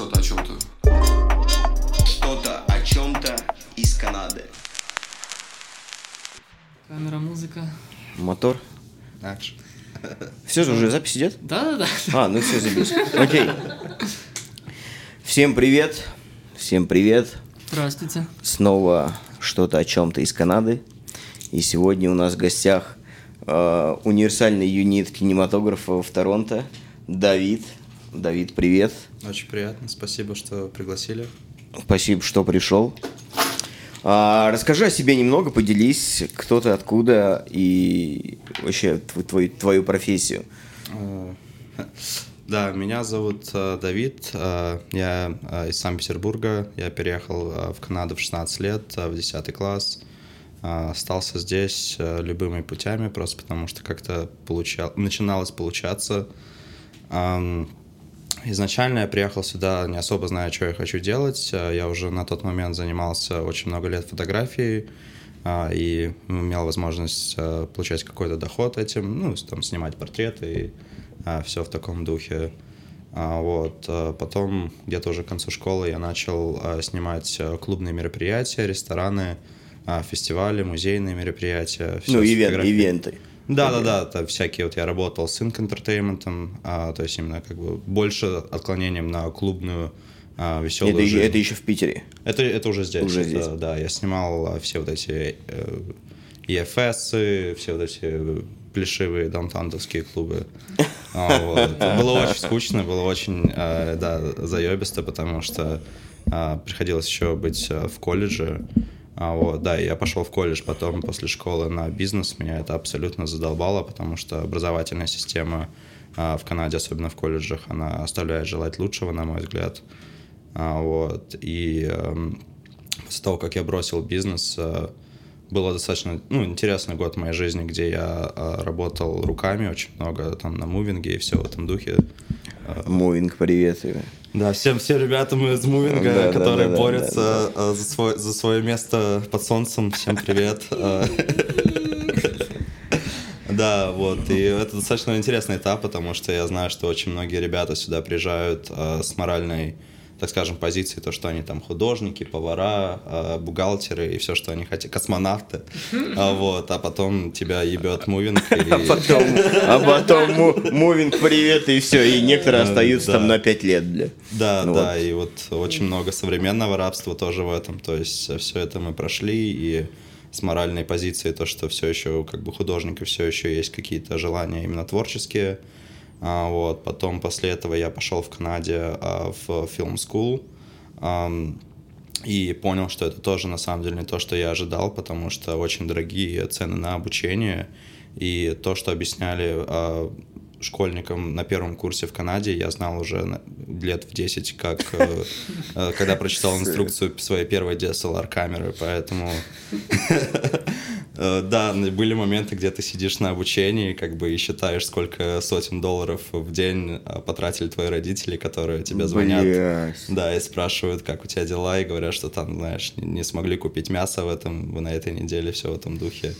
Что-то о чем-то. Что-то о чем-то из Канады. Камера, музыка. Мотор. Акшн. Все же уже запись идет? Да-да-да. А, ну все, заебись. Окей. Всем привет. Всем привет. Здравствуйте. Снова что-то о чем-то из Канады. И сегодня у нас в гостях э, универсальный юнит кинематографа в Торонто. Давид. Давид, привет. Очень приятно, спасибо, что пригласили. Спасибо, что пришел. А, расскажи о себе немного, поделись, кто ты, откуда и вообще тв- твою, твою профессию. Э, Да, меня зовут э, Давид, э, я э, из Санкт-Петербурга, я переехал э, в Канаду в 16 лет, в 10 класс. Э, Остался здесь любыми путями, просто потому что как-то получал... начиналось получаться. Изначально я приехал сюда, не особо зная, что я хочу делать. Э, Я уже на тот момент занимался очень много лет фотографией а, и имел возможность э, получать какой-то доход этим, ну, там, снимать портреты и все в таком духе. А, Вот. э, Потом где-то уже к концу школы я начал снимать клубные мероприятия, рестораны, а, фестивали, музейные мероприятия. ну, с ивен- фотографией. ивенты. Да, да, да, это всякие вот я работал с Inc. Entertainment, а, то есть именно как бы больше отклонением на клубную а, веселую Это, жизнь. это еще в Питере. Это, это уже здесь. Уже это, здесь. Да, я снимал а, все вот эти э, EFS, все вот эти плешивые даунтаундовские клубы. А, вот. Было очень скучно, было очень, э, да, заебисто, потому что а, приходилось еще быть в колледже. А, вот, да, я пошел в колледж потом после школы на бизнес. Меня это абсолютно задолбало, потому что образовательная система а, в Канаде, особенно в колледжах, она оставляет желать лучшего, на мой взгляд. А, вот. И эм, после того, как я бросил бизнес, э, было достаточно ну, интересный год моей жизни, где я э, работал руками очень много там на мувинге и все в этом духе. Мувинг, привет. Да, всем, всем ребятам из мувинга, Да, да, которые да, да, борются э, за, свой, за свое место под солнцем. Всем привет. Э, Да, вот, и это достаточно интересный этап, потому что я знаю, что очень многие ребята сюда приезжают э, с моральной, так скажем, позиции, то, что они там художники, повара, э, бухгалтеры и все, что они хотят, космонавты, а, вот, а потом тебя ебет мувинг, и... А потом, а потом му- мувинг, привет, и все. И некоторые остаются там на 5 лет, бля. Да, Ну да, и вот очень много современного рабства тоже в этом. То есть все это мы прошли, и с моральной позиции то, что все еще, как бы художника, все еще есть какие-то желания именно творческие. А, вот. Потом после этого я пошел в Канаде а, в film school. и понял, что это тоже на самом деле не то, что я ожидал, потому что очень дорогие цены на обучение. И то, что объясняли школьникам на первом курсе в Канаде, я знал уже лет в 10, как э, э, когда прочитал инструкцию своей первой DSLR камеры, поэтому э, да, были моменты, где ты сидишь на обучении, как бы и считаешь, сколько сотен долларов в день э, потратили твои родители, которые тебе звонят. Блядь. Да, и спрашивают, как у тебя дела, и говорят, что там, знаешь, не, не смогли купить мясо в этом, на этой неделе, все в этом духе.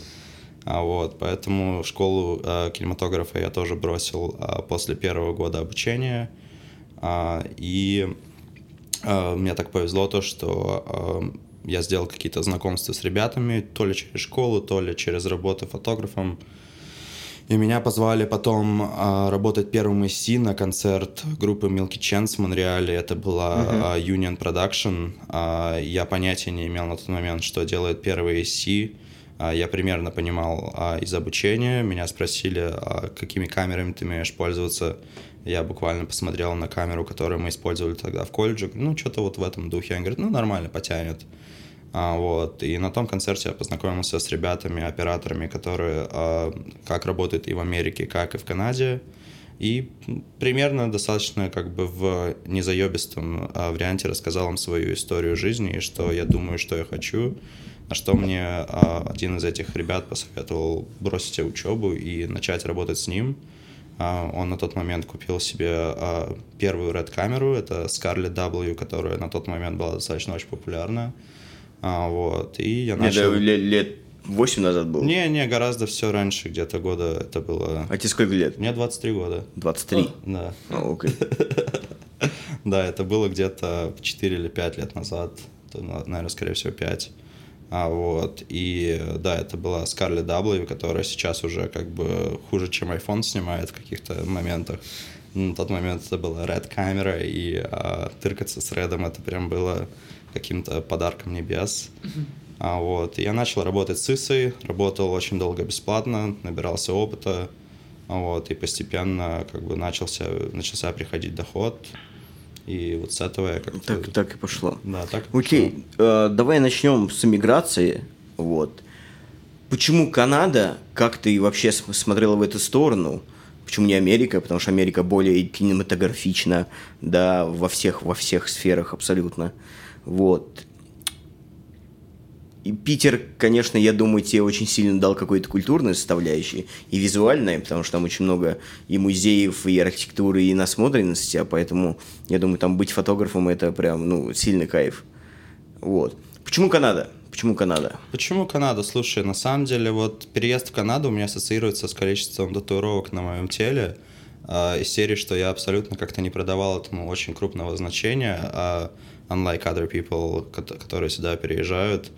А вот, поэтому школу э, кинематографа я тоже бросил а, после первого года обучения. А, и э, мне так повезло то, что э, я сделал какие-то знакомства с ребятами, то ли через школу, то ли через работу фотографом. И меня позвали потом а, работать первым Си на концерт группы Milky Chance в Монреале. Это была а, Union Production. А, я понятия не имел на тот момент, что делает первый. А, я примерно понимал а, из обучения. Меня спросили, а, какими камерами ты умеешь пользоваться. Я буквально посмотрел на камеру, которую мы использовали тогда в колледже. Ну, что-то вот в этом духе. Он говорит, ну, нормально, потянет. А, вот. И на том концерте я познакомился с ребятами, операторами, которые а, как работают и в Америке, как и в Канаде. И примерно достаточно как бы в незаебистом а, варианте рассказал им свою историю жизни и что я думаю, что я хочу. На что мне а, один из этих ребят посоветовал бросить учебу и начать работать с ним. А, Он на тот момент купил себе а, первую Red камеру, это Scarlett W, которая на тот момент была достаточно очень популярна. Вот, и я начал... Это ле- лет 8 назад было? Не, не, гораздо все раньше, где-то года это было... А тебе сколько лет? Мне 23 года. 23. Да. А, окей. Да, это было где-то 4 или 5 лет назад, на- наверное, скорее всего, 5. А, вот, и да, это была Scarlett W, которая сейчас уже как бы хуже, чем iPhone снимает в каких-то моментах. На тот момент это была Red камера, и а, тыркаться с Редом это прям было каким-то подарком небес. А, вот, я начал работать с ИСой, работал очень долго бесплатно, набирался опыта, вот, и постепенно как бы начался, начался приходить доход, и вот с этого я как-то... Так, так и пошло. Да, так и. Окей, э, давай начнем с эмиграции. Вот. Почему Канада? Как ты вообще см- смотрела в эту сторону? Почему не Америка? Потому что Америка более кинематографична, да, во всех, во всех сферах абсолютно. Вот. И Питер, конечно, я думаю, тебе очень сильно дал какой-то культурной составляющей и визуальной, потому что там очень много и музеев, и архитектуры, и насмотренности, а поэтому, я думаю, там быть фотографом – это прям, ну, сильный кайф. Вот. Почему Канада? Почему Канада? Почему Канада? Слушай, на самом деле, вот переезд в Канаду у меня ассоциируется с количеством татуировок на моем теле. а, из серии, что я абсолютно как-то не продавал этому очень крупного значения, а unlike other people, кото- которые сюда переезжают.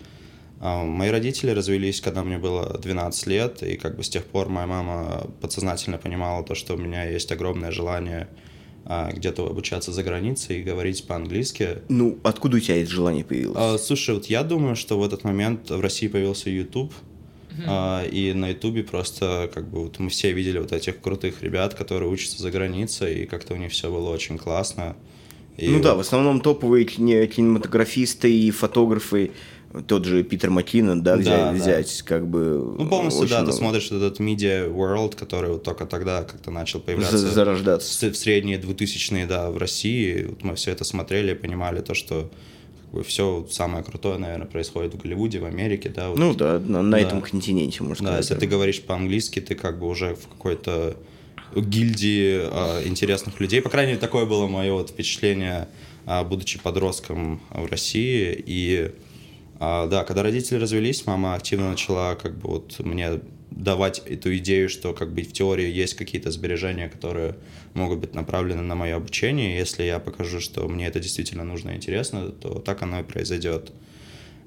А, Мои родители развелись, когда мне было 12 лет, и как бы с тех пор моя мама подсознательно понимала то, что у меня есть огромное желание а, где-то обучаться за границей и говорить по-английски. Ну, откуда у тебя это желание появилось? А, слушай, вот я думаю, что в этот момент в России появился YouTube, а, и на YouTube просто как бы вот мы все видели вот этих крутых ребят, которые учатся за границей, и как-то у них все было очень классно. И ну да, в вот- основном топовые кине- кинематографисты и фотографы, тот же Питер Маккинон, да, взять, Да, да. взять как бы... Ну, полностью, да, ты много. смотришь этот media world, который вот только тогда как-то начал появляться. За- зарождаться. В средние 2000-е, да, в России. Вот мы все это смотрели и понимали то, что все самое крутое, наверное, происходит в Голливуде, в Америке, да. вот Ну да, на, на Да. этом континенте, можно Да, сказать. если ты говоришь по-английски, ты как бы уже в какой-то гильдии а, интересных людей. По крайней мере, такое было мое вот впечатление, а, будучи подростком в России. И а, да, когда родители развелись, мама активно начала как бы вот мне давать эту идею, что как бы в теории есть какие-то сбережения, которые могут быть направлены на мое обучение. Если я покажу, что мне это действительно нужно и интересно, то так оно и произойдет.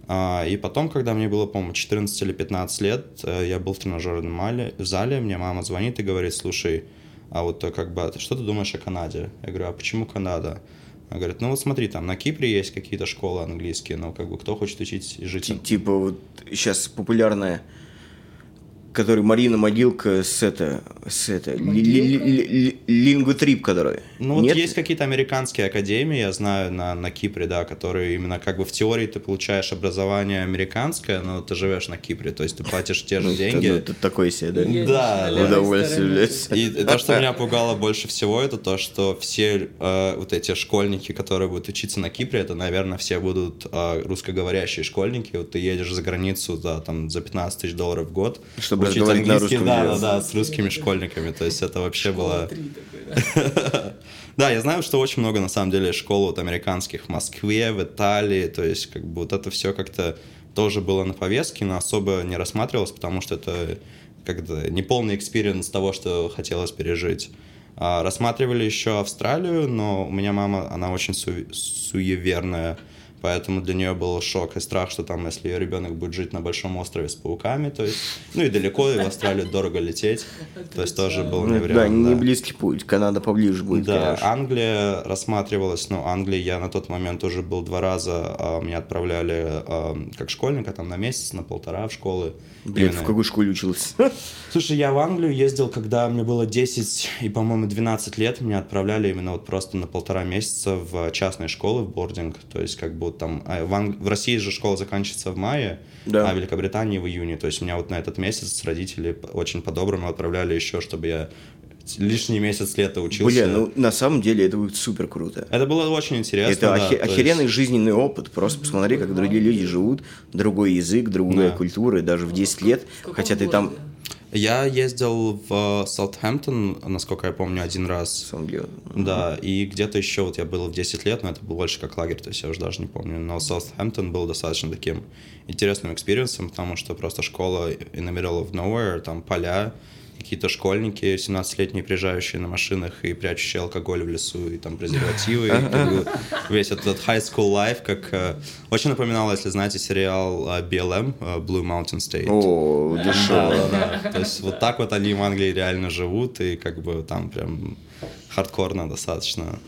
А, И потом, когда мне было, по-моему, 14 или 15 лет, э, я был в тренажерном мале- в зале, мне мама звонит и говорит, слушай, а вот э, как бы, а что ты думаешь о Канаде? Я говорю, а почему Канада? Она говорит, ну вот смотри, там на Кипре есть какие-то школы английские, но как бы кто хочет учить жить? Ти- Типа вот сейчас популярная, который Марина Могилка с это, с это, ли- ли- ли- ли- лингвотрип, который. Ну вот Нет? есть какие-то американские академии, я знаю, на, на Кипре, да, которые именно как бы в теории ты получаешь образование американское, но ты живешь на Кипре, то есть ты платишь те же Ну, деньги. это- это такое себе, да? Да, Удовольствие. И то, что меня пугало больше всего, это то, что все э, вот эти школьники, которые будут учиться на Кипре, это, наверное, все будут э, русскоговорящие школьники. Вот ты едешь за границу за, там, за 15 тысяч долларов в год. Чтобы учить на английский, русском да, да, да, с русскими школьниками. То есть это вообще было... Три такой, да. Да, я знаю, что очень много, на самом деле, школ вот американских в Москве, в Италии, то есть как бы вот это все как-то тоже было на повестке, но особо не рассматривалось, потому что это как-то неполный experience того, что хотелось пережить. А, рассматривали еще Австралию, но у меня мама, она очень су- суеверная, поэтому для нее был шок и страх, что там, если ее ребенок будет жить на большом острове с пауками, то есть, ну и далеко, и в Австралию дорого лететь, то есть тоже был не Ну, вариант. да, не да. близкий путь. Канада поближе будет, Да, конечно. Англия рассматривалась, но Англии я на тот момент уже был два раза, а, меня отправляли а, как школьника там на месяц, на полтора в школы. Блин, Именно- в какой школе учился? Слушай, я в Англию ездил, когда мне было 10 и, по-моему, 12 лет. Меня отправляли именно вот просто на полтора месяца в частные школы, в бординг. То есть как бы вот там... а, В, Анг- в России же школа заканчивается в мае, Да. а в Великобритании в июне. То есть меня вот на этот месяц родители очень по-доброму отправляли еще, чтобы я лишний месяц лета учился. Блин, ну на самом деле это будет супер круто. Это было очень интересно. Это да, охе- то есть- охеренный жизненный опыт. Просто посмотри, как другие люди живут, другой язык, другая Да. культура, и даже в 10 лет, хотя ты там... Я ездил в Саутгемптон, насколько я помню, один раз. делал. Да, и где-то еще вот я был в 10 лет, но это был больше как лагерь, то есть я уже даже не помню. Но Саутгемптон был достаточно таким интересным experience ом, потому что просто школа in the middle of nowhere, там поля, какие-то школьники, 17-летние, приезжающие на машинах и прячущие алкоголь в лесу, и там презервативы, и как бы весь этот high school life, как... э, Очень напоминало, если знаете, сериал э, BLM, э, Blue Mountain State. О, дешево. да, да. То есть вот так вот они в Англии реально живут, и как бы там прям хардкорно достаточно.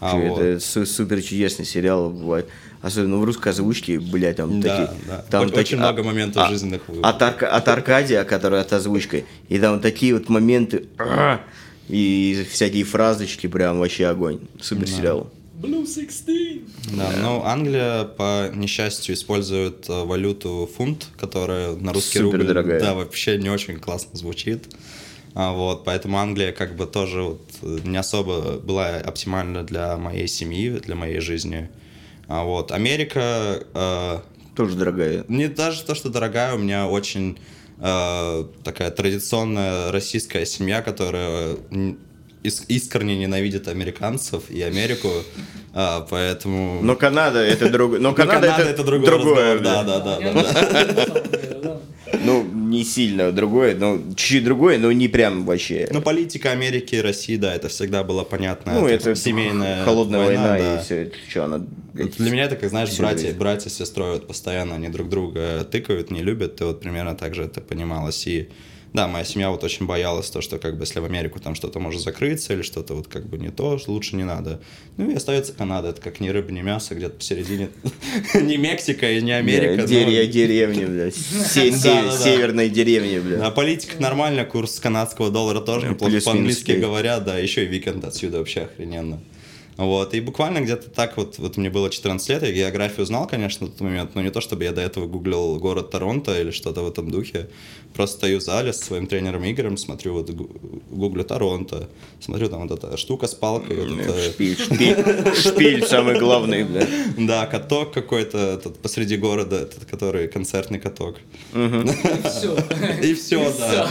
А. Это су- супер чудесный сериал бывает. Особенно в русской озвучке, блядь, там Да, такие... да. Там Очень таки- много а- моментов а- жизненных От, Арка- от Аркадия, который от озвучкой. И там такие вот моменты... «А!» И всякие фразочки, прям вообще огонь. Супер сериал. Blue 16! Да, но Англия, по несчастью, использует э, валюту фунт, которая на русский рубль Супердорогая. да, вообще не очень классно звучит. А, вот, поэтому Англия как бы тоже вот, э, не особо была оптимальна для моей семьи, для моей жизни. А, вот, Америка э, Тоже дорогая. не даже то, что дорогая, у меня очень э, такая традиционная российская семья, которая искренне ненавидит американцев и Америку, а, поэтому... Но Канада это другое. Но Ну, Канада, это, другое. разговор, да, да. да, да. Ну, не сильно другое, но чуть-чуть другое, но не прям вообще. Ну, политика Америки и России, да, это всегда было понятно. Ну, это семейная холодная война, да. и все это. Что, она... Для меня это, как знаешь, братья, жизнь. братья с сестрой вот постоянно они друг друга тыкают, не любят, и вот примерно так же это понималось. И да, моя семья вот очень боялась то, что как бы если в Америку там что-то может закрыться или что-то вот как бы не то, лучше не надо. Ну и остается Канада, это как ни рыба, ни мясо, где-то посередине. Не Мексика и не Америка. Деревья, деревня, блядь. Се- се- Да-да-да. Северной деревни, блядь. А политика нормально, курс канадского доллара тоже Да, неплохо по-английски говорят, да, еще и Weeknd отсюда вообще охрененно. Вот, и буквально где-то так вот, вот мне было 14 лет, я географию знал, конечно, в тот момент, но не то, чтобы я до этого гуглил город Торонто или что-то в этом духе. Просто стою в зале с своим тренером Игорем, смотрю, вот гу- гуглю Торонто, смотрю, там вот эта штука с палкой, вот это- Шпиль, шпиль, шпиль самый главный, блядь. да, каток какой-то этот посреди города, этот, который концертный каток. Все. И все, да.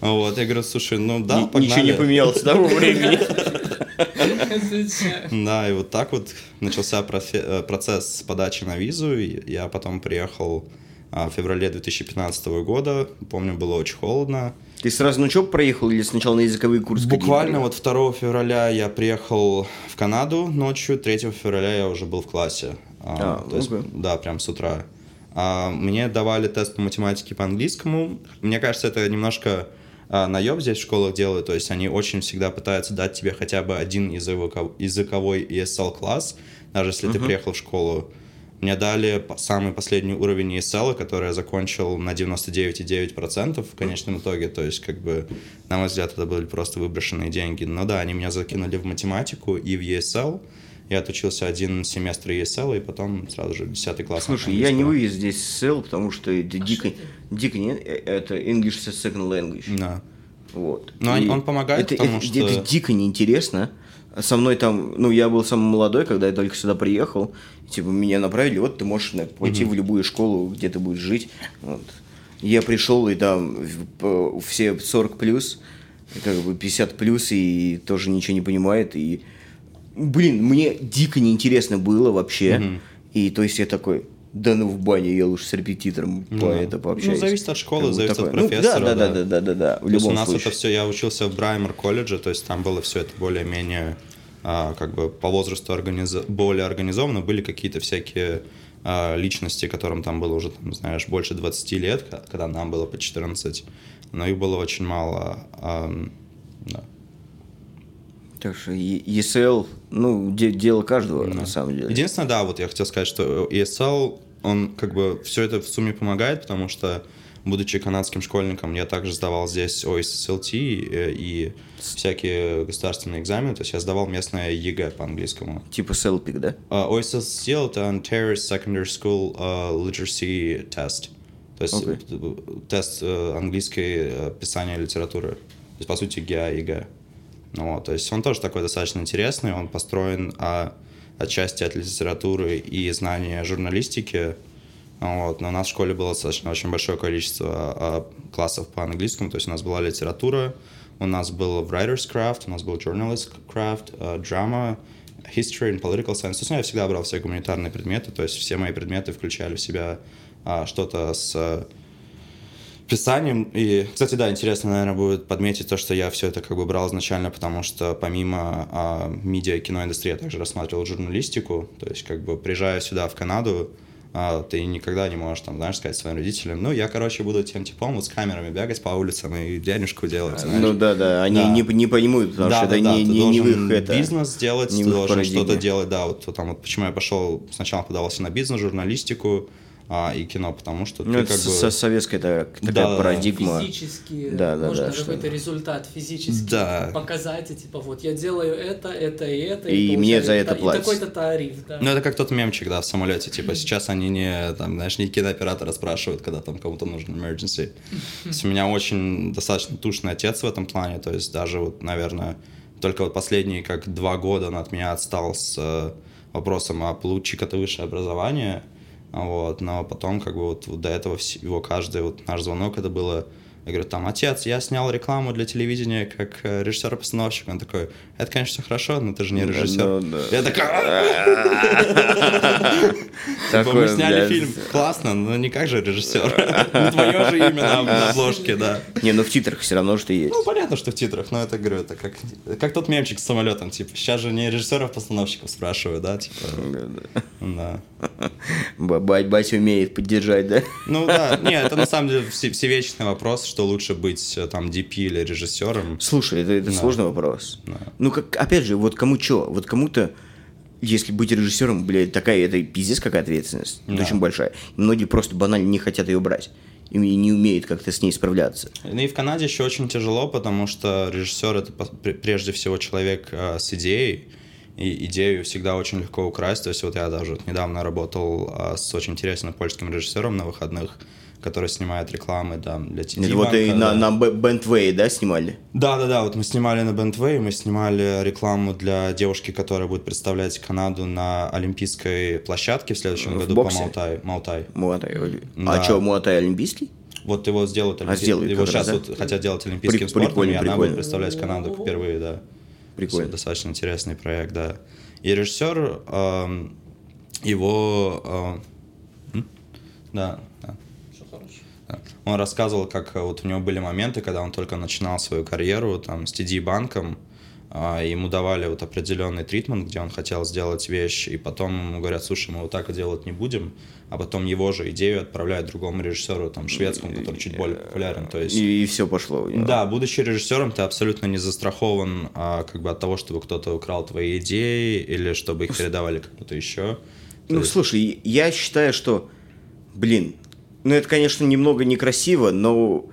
Вот, я говорю, слушай, ну да, погнали. Ничего не поменялось с того времени. Да, и вот так вот начался э, процесс подачи на визу. Я потом приехал а, в феврале 2015 года. Помню, было очень холодно. Ты сразу на учебу проехал или сначала на языковые курсы? Буквально вот 2 февраля я приехал в Канаду ночью, 3 февраля я уже был в классе. А, то есть, окей. да, прям с утра. А, мне давали тест по математике по английскому. Мне кажется, это немножко а, наеб здесь в школах делают. То есть они очень всегда пытаются дать тебе хотя бы один языко- языковой ESL класс, даже если ты приехал в школу. Мне дали самый последний уровень ESL, который я закончил на 99,9% в конечном итоге. То есть, как бы, на мой взгляд, это были просто выброшенные деньги. Но да, они меня закинули в математику и в ESL. Я отучился один семестр ESL, и потом сразу же 10 класс. Слушай, я не вывез здесь ссыл, потому что это дико, дико не, это English second language. Да. Вот. Но он- И он помогает, это, потому это- что- это дико неинтересно. Со мной там, ну, я был самый молодой, когда я только сюда приехал. Типа, меня направили, вот ты можешь пойти в любую школу, где ты будешь жить. Вот. Я пришел, и там все 40 плюс, как бы 50 плюс, и тоже ничего не понимает. И, блин, мне дико неинтересно было вообще. И то есть я такой, да ну в баню, я лучше с репетитором по Ну да. это пообщаюсь. Ну, зависит от школы, Как зависит от такое. Ну, профессора, да, да, да. да, да, да, да, в То есть у любом нас случае. это все, я учился в Браймер колледже, то есть там было все это более-менее а, как бы по возрасту организо- более организовано, были какие-то всякие а, личности, которым там было уже, там, знаешь, больше 20 лет, когда нам было по 14, но их было очень мало. ам, да. Так что E- ESL, ну, де- дело каждого, на самом деле. Единственное, да, вот я хотел сказать, что ESL, он как бы все это в сумме помогает, потому что, будучи канадским школьником, я также сдавал здесь OSSLT э, и всякие государственные экзамены, то есть я сдавал местное ЕГЭ по английскому. Типа CELPIP, да? А, OSSL — это Ontario Secondary School э, Literacy Test. То есть э, тест э, английской писания литературы. То есть, по сути, ГИА и ЕГЭ. Ну, то есть он тоже такой достаточно интересный, он построен а, отчасти от литературы и знания журналистики. Вот, но у нас в школе было достаточно очень большое количество а, классов по английскому, то есть у нас была литература, у нас был writer's craft, у нас был journalist craft, а, drama, history and political science. То есть ну, я всегда брал все гуманитарные предметы, то есть все мои предметы включали в себя а, что-то с писанием. И, кстати, да, интересно, наверное, будет подметить то, что я все это как бы брал изначально, потому что помимо а, медиа и киноиндустрии я также рассматривал журналистику. То есть, как бы, приезжая сюда, в Канаду, а, ты никогда не можешь, там, знаешь, сказать своим родителям, ну, я, короче, буду тем типом вот с камерами бегать по улицам и дядюшку делать, знаешь. Ну да, да, они Да. Не, не поймут, потому Да, что да, это да, не, ты не, не в их это. бизнес делать, не ты должен что-то делать, да, вот там вот почему я пошел, сначала подавался на бизнес, журналистику а, и кино, потому что Ну, ты это как бы... со- советская такая, такая Да-да-да. парадигма. Физически Да, да, можно да, какой-то результат физически Да. показать, и типа вот я делаю это, это и это, И мне получаю за это та- платят. И такой-то тариф, да. Ну, это как тот мемчик, да, в самолете. Типа, сейчас они не, там, знаешь, не кинооператора спрашивают, когда там кому-то нужен emergency. То есть у меня очень достаточно тушный отец в этом плане. То есть даже вот, наверное, только вот последние как два года он от меня отстал с э, вопросом, а получи-ка ты высшее образование. Вот, но потом, как бы, вот, вот до этого вс- его каждый вот наш звонок, это было, я говорю, там, отец, я снял рекламу для телевидения как э, режиссер-постановщик. Он такой, это, конечно, хорошо, но ты же не режиссер. ну да. Я такой, Типа, мы сняли фильм, классно, но не как же режиссер. Не твое же имя на обложке, да. Не, ну в титрах все равно что есть. Ну, понятно, что в титрах, но это, говорю, это как, как тот мемчик с самолетом, типа, сейчас же не режиссеров-постановщиков спрашивают, да, типа, да. Ба- Бать, умеет поддержать, да? Ну, да, не, это на самом деле все- всевечный вопрос, что лучше быть, э, там, DP или режиссером. Слушай, это, это Да. сложный вопрос. Да. Ну, как, опять же, вот кому что? Вот кому-то, если быть режиссером, блядь, такая, это пиздец какая ответственность. Да. Очень большая. Многие просто банально не хотят ее брать. И не умеют как-то с ней справляться. Ну и в Канаде еще очень тяжело, потому что режиссер это прежде всего человек э, с идеей, и идею всегда очень легко украсть. То есть вот я даже вот недавно работал э, с очень интересным польским режиссером на выходных, который снимает рекламы там, для TD Это вот и на, да. на Бентвей, да, снимали? Да, да, да. Вот мы снимали на Бентвей, мы снимали рекламу для девушки, которая будет представлять Канаду на Олимпийской площадке в следующем В году боксе? по Малтай. Малтай. Муатай. Да. А что, Муатай олимпийский? Вот его сделают А, сделают его сейчас да? вот хотят делать олимпийским При- спортом, прикольно, и она прикольно. будет представлять Канаду впервые, да. Прикольно. Достаточно интересный проект, да. И режиссер, эм, его... э. Да. Он рассказывал, как э, вот у него были моменты, когда он только начинал свою карьеру там с TD банком, а, ему давали вот определенный тритмент, где он хотел сделать вещь, и потом ему говорят, слушай, мы вот так делать не будем, а потом его же идею отправляют другому режиссеру, там, шведскому, который чуть более популярен, то есть... И, все пошло. Да, будучи режиссером, ты абсолютно не застрахован а, как бы от того, чтобы кто-то украл твои идеи или чтобы их передавали кому-то еще. То Ну, есть- слушай, я считаю, что, блин, ну это, конечно, немного некрасиво, но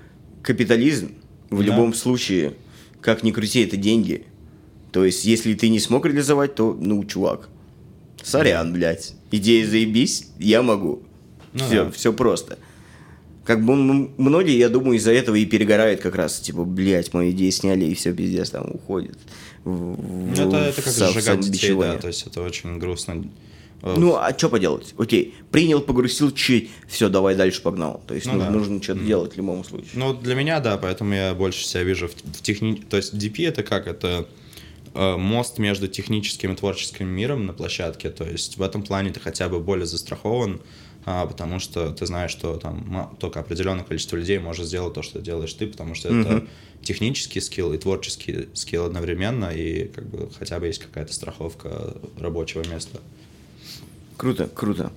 капитализм в Да. любом случае, как ни крути, это деньги. То есть, если ты не смог реализовать, то, ну, чувак, сорян, блядь. Идея заебись, я могу. Ну все, да. все просто. Как бы многие, я думаю, из-за этого и перегорают как раз, типа, блядь, мою идею сняли, и все, пиздец, там уходит. в- Ну, в- это, это в как в сжигать детей, да, то есть это очень грустно. Э, Ну, а что поделать? Окей, принял, погрузил чуть, все, давай дальше погнал. То есть Ну нужно, да. нужно что-то делать в любом случае. Ну, для меня, да, поэтому я больше себя вижу в, в техни... То есть DP это как? Это э, мост между техническим и творческим миром на площадке. То есть в этом плане ты хотя бы более застрахован, а, потому что ты знаешь, что там только определенное количество людей может сделать то, что делаешь ты, потому что это технический скилл и творческий скилл одновременно, и как бы хотя бы есть какая-то страховка рабочего места. Круто, круто.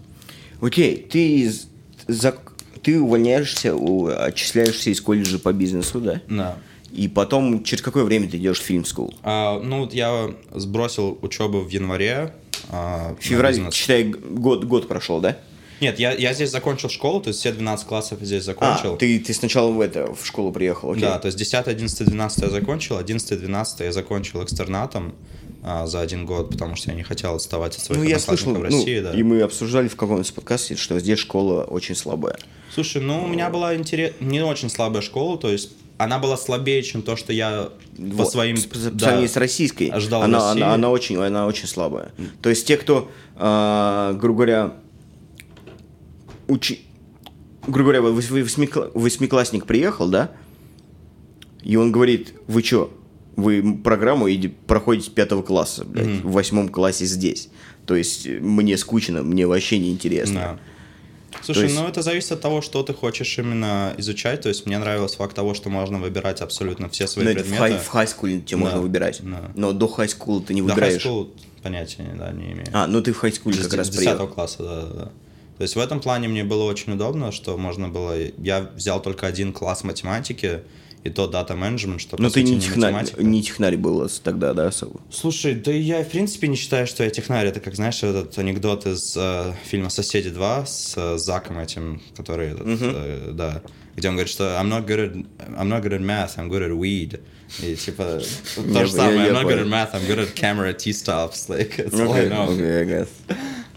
Окей, ты, из- за- ты увольняешься, у- отчисляешься из колледжа по бизнесу, да? Да. И потом, через какое время ты идешь в фильм school? А, ну, вот я сбросил учебу в январе. а, Февраль, считай, год, год прошел, да? Нет, я, я здесь закончил школу, то есть все 12 классов здесь закончил. А, ты, ты сначала в это, в школу приехал, окей. Да, то есть 10, 11, 12 я закончил, 11, 12 я закончил экстернатом а, за один год, потому что я не хотел отставать от своих Ну, я слышал, в ну, России, да. и мы обсуждали в каком-то подкасте, что здесь школа очень слабая. Слушай, ну, у меня была интерес... не очень слабая школа, то есть она была слабее, чем то, что я по Вот, своим... с- По да, сравнению с российской, ожидал в она, России. она, она очень, она очень слабая. То есть те, кто, а, грубо говоря, учи... грубо говоря, вос- восьмикла- восьмиклассник приехал, да, и он говорит, вы чё, вы программу иди- проходите пятого класса, блядь, в восьмом классе здесь. То есть э, мне скучно, мне вообще не интересно. Да. Слушай, То есть- ну это зависит от того, что ты хочешь именно изучать. То есть мне нравился факт того, что можно выбирать абсолютно все свои Но в предметы. в хайскуле тебе Да, можно выбирать. да. Но до хайскула ты не До выбираешь. high school понятия да, не имею. А, ну ты в хайскуле как раз с 10 приехал. класса, да, да. То есть в этом плане мне было очень удобно, что можно было... Я взял только один класс математики, и то дата менеджмент, что, Но по ты сути, не технарь, математика. не технарь был тогда, да, особо? Слушай, да я в принципе не считаю, что я технарь. Это как, знаешь, этот анекдот из э, фильма «Соседи 2» с э, Заком этим, который, этот, э, да, где он говорит, что I'm not good at, I'm not good at math, I'm good at weed. И типа то же самое, I'm not good at math, I'm good at camera T-stops. Like, it's all I know. окей, I guess.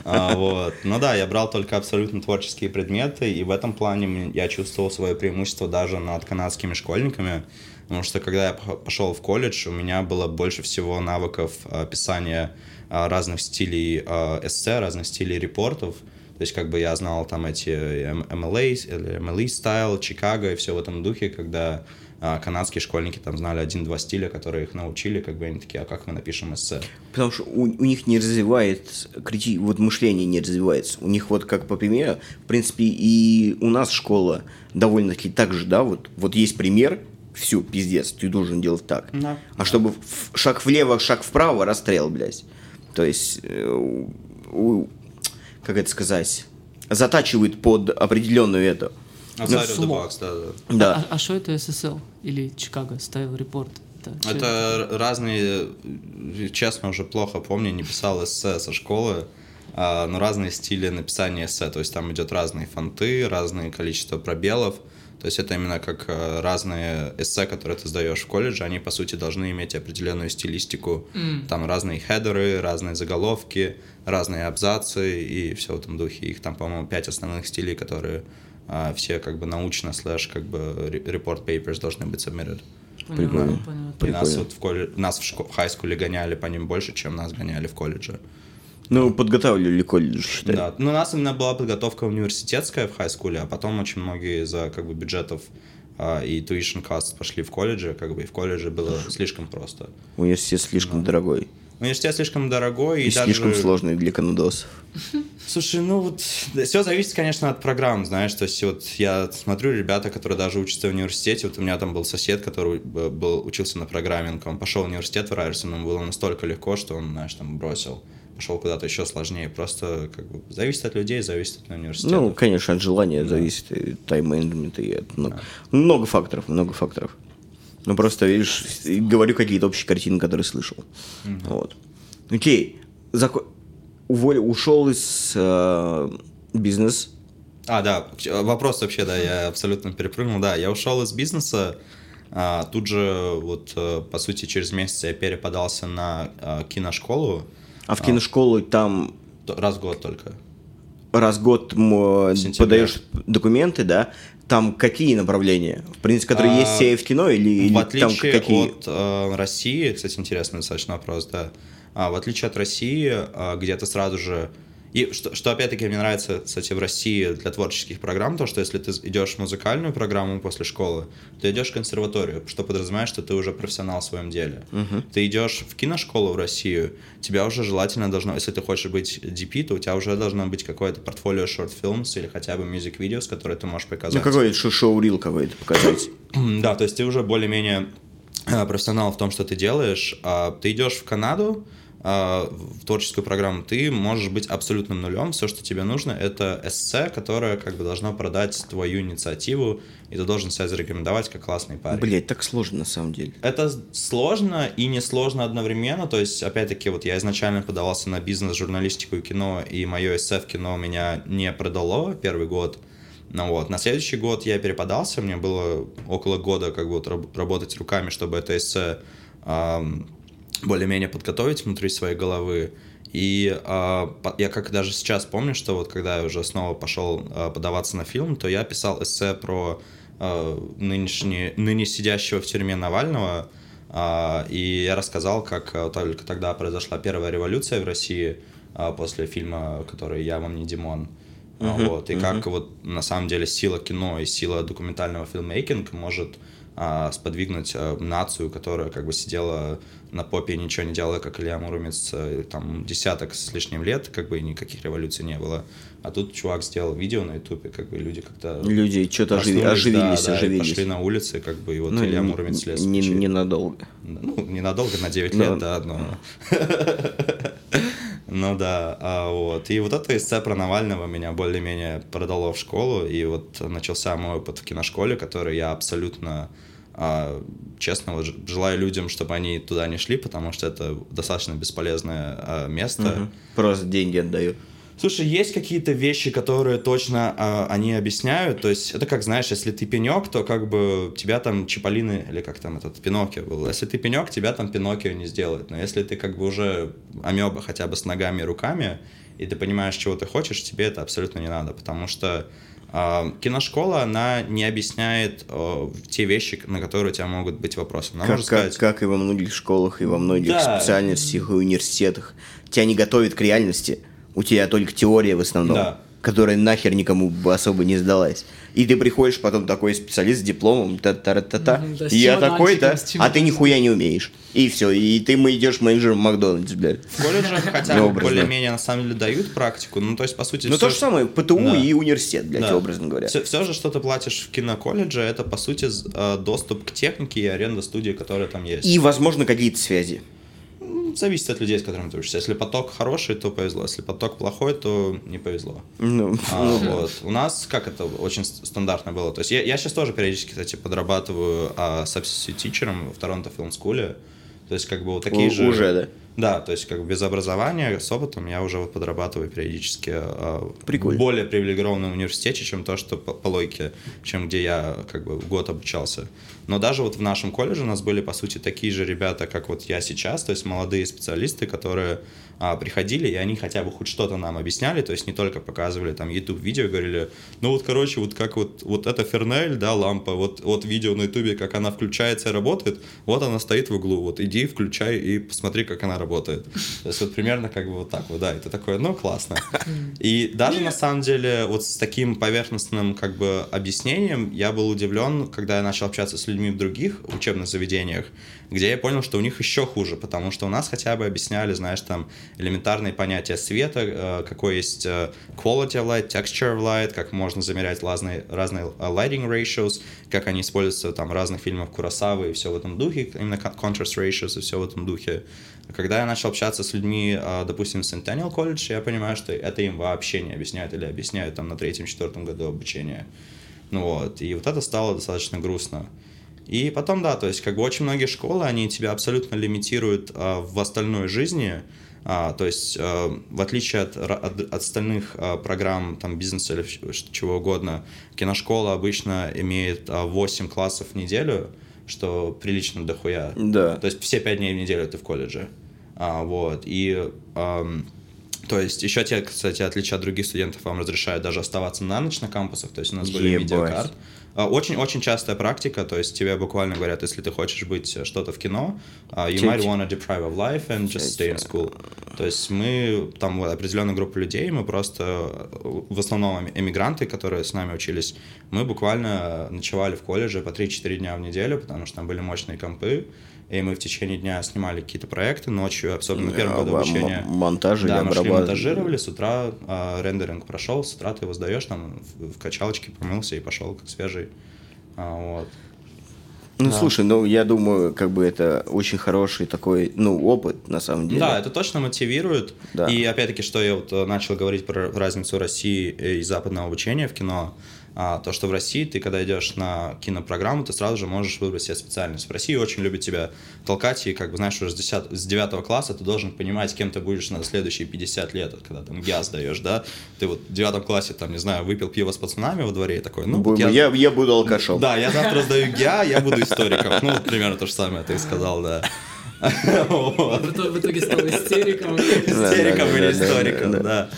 А, вот. Ну да, я брал только абсолютно творческие предметы, и в этом плане я чувствовал свое преимущество даже над канадскими школьниками, потому что когда я пошел в колледж, у меня было больше всего навыков а, писания а, разных стилей эссе, разных стилей репортов. То есть как бы я знал там эти MLA, или MLE стайл, Чикаго и все в этом духе, когда канадские школьники там знали один-два стиля, которые их научили, как бы они такие, а как мы напишем эссе? Потому что у, у них не развивается крити... вот мышление не развивается. У них вот как по примеру, в принципе, и у нас школа довольно-таки так же, да, вот, вот есть пример, все, пиздец, ты должен делать так. Да. А чтобы в- шаг влево, шаг вправо, расстрел, блядь. То есть, э, у- у- как это сказать, затачивает под определенную эту. Outside of the box, да, да. Да. А что это SSL или Чикаго Style Report? Это, Это разные, честно, уже плохо помню, не писал эссе со школы, а, но разные стили написания эссе, то есть там идет разные фонты, разное количество пробелов, то есть это именно как э, разные эссе, которые ты сдаешь в колледже, они, по сути, должны иметь определенную стилистику, там разные хедеры, разные заголовки, разные абзацы и все в этом духе. Их там, по-моему, пять основных стилей, которые а, все как бы научно слэш как бы report papers должны быть submitted. Понятно, Прикольно. понятно. И нас Прикольно. вот в колледже, нас в, шко- в хайскуле гоняли по ним больше, чем нас гоняли в колледже. Ну, подготавливали колледж, считай. Да. Ну, у нас именно была подготовка университетская в хайскуле, а потом очень многие из-за как бы бюджетов а, и tuition costs пошли в колледже, как бы и в колледже было слишком просто. Университет слишком дорогой. Университет слишком дорогой и, И, слишком даже... сложный для канадосов. Слушай, ну вот все зависит, конечно, от программ, знаешь, то есть вот я смотрю ребята, которые даже учатся в университете, вот у меня там был сосед, который б- был, учился на программинг, он пошел в университет в Райерсон, ему было настолько легко, что он, знаешь, там бросил, пошел куда-то еще сложнее, просто как бы зависит от людей, зависит от университета. Ну, конечно, от желания зависит, и тайм-менеджмента, и от много, много факторов, много факторов. Ну, просто, видишь, говорю какие-то общие картины, которые слышал. Вот. Окей. Зако... Уволь... Ушел из э, бизнес. А, да, вопрос вообще, да, я абсолютно перепрыгнул. Да, я ушел из бизнеса, а, тут же, вот, э, по сути, через месяц я переподался на а, киношколу, А в киношколу там т- раз в год только. раз в год подаешь документы, да? Там какие направления? В принципе, которые А, есть в кино или, или В там отличие какие? от э, России, кстати, интересный достаточно вопрос, да. А, в отличие от России, а, где ты сразу же... И что, что опять-таки мне нравится, кстати, в России для творческих программ, то, что если ты идешь в музыкальную программу после школы, ты идешь в консерваторию, что подразумевает, что ты уже профессионал в своем деле. Ты идешь в киношколу в Россию, тебя уже желательно должно, если ты хочешь быть DP, то у тебя уже должно быть какое-то портфолио short films или хотя бы music videos, которые ты можешь показать. Ну, какой шо- шоу-рил какой-то показать. Да, то есть ты уже более-менее э, профессионал в том, что ты делаешь. А Ты идешь в Канаду, в творческую программу, ты можешь быть абсолютным нулем. Все, что тебе нужно, это эссе, которое как бы должно продать твою инициативу, и ты должен себя зарекомендовать как классный парень. Блять, так сложно на самом деле. Это сложно и не сложно одновременно. То есть, опять-таки, вот я изначально подавался на бизнес, журналистику и кино, и мое эссе в кино меня не продало первый год. Ну вот, на следующий год я переподался, мне было около года как бы вот раб- работать руками, чтобы это эссе ам, более-менее подготовить внутри своей головы. И по- я как даже сейчас помню, что вот когда я уже снова пошел а, подаваться на фильм, то я писал эссе про а, нынешний, ныне сидящего в тюрьме Навального, и я рассказал, как только тогда произошла первая революция в России после фильма, который «Я вам не Димон». А, вот, и как вот на самом деле сила кино и сила документального фильммейкинга может сподвигнуть а, нацию, которая как бы сидела на попе и ничего не делала, как Илья Муромец, э, там десяток с лишним лет, как бы и никаких революций не было. А тут чувак сделал видео на ютубе, как бы люди как-то... Люди что-то проснулись, оживились, да, да, оживились. пошли на улицы, как бы, и вот Ну, Илья Муромец слез. не-. Ненадолго. Ну, ненадолго, на 9 Ну. лет, да, но... Ну да, а вот. И вот это эссе про Навального меня более-менее продало в школу, и вот начался мой опыт в киношколе, который я абсолютно а, честно вот желаю людям, чтобы они туда не шли, потому что это достаточно бесполезное а, место. Мгм. Просто деньги отдают. Слушай, есть какие-то вещи, которые точно а, они объясняют. То есть это как, знаешь, если ты пенек, то как бы тебя там Чиполлины, или как там этот Пиноккио был. Если ты пенек, тебя там Пиноккио не сделает. Но если ты как бы уже амеба хотя бы с ногами и руками, и ты понимаешь, чего ты хочешь, тебе это абсолютно не надо. Потому что а, киношкола, она не объясняет а, те вещи, на которые у тебя могут быть вопросы. Она Как, может как- сказать... как и во многих школах, и во многих Да. специальностях, и университетах. Тебя не готовят к реальности. У тебя только теория в основном, Да. которая нахер никому бы особо не сдалась. И ты приходишь потом такой специалист с дипломом, та-та-та-та, Мгм, да, и я такой-то, а ты нихуя не умеешь. И все, и ты мы идешь менеджером в Макдональдс, блядь. В колледже хотя бы более-менее на самом деле дают практику. Ну, то есть, по сути, Ну то же самое, ПТУ Да. и университет, блядь, Да. образно говоря. Все, же, что ты платишь в киноколледже, это, по сути, э, доступ к технике и аренда студии, которая там есть. И, возможно, какие-то связи. Ну, Зависит от людей, с которыми ты учишься. Если поток хороший, то повезло. Если поток плохой, то не повезло. Ну, А, вот. У нас, как это очень стандартно было. То есть я, я сейчас тоже периодически, кстати, подрабатываю а, substitute тичером в Торонто Film School. То есть, как бы вот такие у- же... уже, да. Да, то есть как бы без образования, с опытом я уже вот подрабатываю периодически э, Прикольно. в более привилегированном университете, чем то, что по, по логике, чем где я как бы год обучался. Но даже вот в нашем колледже у нас были, по сути, такие же ребята, как вот я сейчас, то есть молодые специалисты, которые а, приходили, и они хотя бы хоть что-то нам объясняли, то есть не только показывали там YouTube-видео, говорили, ну вот, короче, вот как вот, вот эта Фернель, да, лампа, вот, вот видео на YouTube, как она включается и работает, вот она стоит в углу, вот иди, включай и посмотри, как она работает. То есть вот примерно как бы вот так вот, да, и ты такой, ну классно. И даже на самом деле вот с таким поверхностным как бы объяснением я был удивлен, когда я начал общаться с людьми в других учебных заведениях, где я понял, что у них еще хуже, потому что у нас хотя бы объясняли, знаешь, там элементарные понятия света, э, какой есть э, quality of light, texture of light, как можно замерять разные, разные э, lighting ratios, как они используются там в разных фильмах Куросавы и все в этом духе, именно con- contrast ratios и все в этом духе. Когда я начал общаться с людьми, э, допустим, с Centennial College, я понимаю, что это им вообще не объясняют или объясняют там на третьем-четвертом году обучения. Ну вот, и вот это стало достаточно грустно. И потом, да, то есть как бы очень многие школы, они тебя абсолютно лимитируют а, в остальной жизни, А, то есть а, в отличие от, от, от остальных а, программ там бизнеса или чего угодно, киношкола обычно имеет а, 8 классов в неделю, что прилично дохуя. Да. То есть все 5 дней в неделю ты в колледже. А, вот, и... ам, то есть еще те, кстати, отличие от других студентов, вам разрешают даже оставаться на ночь на кампусах. То есть у нас были Ебать. видеокарт. А, Очень-очень частая практика, то есть тебе буквально говорят, если ты хочешь быть э, что-то в кино, а, you might wanna deprive of life and just stay in school. То есть мы, там вот определенная группа людей, мы просто, э, в основном эми- эмигранты, которые с нами учились, мы буквально ночевали в колледже по 3-4 дня в неделю, потому что там были мощные компы, и мы в течение дня снимали какие-то проекты ночью, особенно на первом году А, обучения. м- монтажили, Да, мы шли монтажировали, с утра а, рендеринг прошел, с утра ты его сдаешь, там в, в качалочке помылся и пошел как свежий. А, вот. Ну, Да. слушай, ну, я думаю, как бы это очень хороший такой, ну, опыт, на самом деле. Да, это точно мотивирует. Да. И опять-таки, что я вот э, начал говорить про разницу России и западного обучения в кино, а, то, что в России ты, когда идешь на кинопрограмму, ты сразу же можешь выбрать себе специальность. В России очень любят тебя толкать, и, как бы, знаешь, уже с, 10, с 9 класса ты должен понимать, кем ты будешь на следующие 50 лет, когда там ГИА сдаешь, да? Ты вот в 9 классе, там, не знаю, выпил пиво с пацанами во дворе и такой, ну, Бу- вот я, я, я буду алкашом. да, я завтра сдаю ГИА, я буду историком. Ну, вот примерно то же самое ты сказал, да. В итоге- стал истериком. Истериком или историком, да.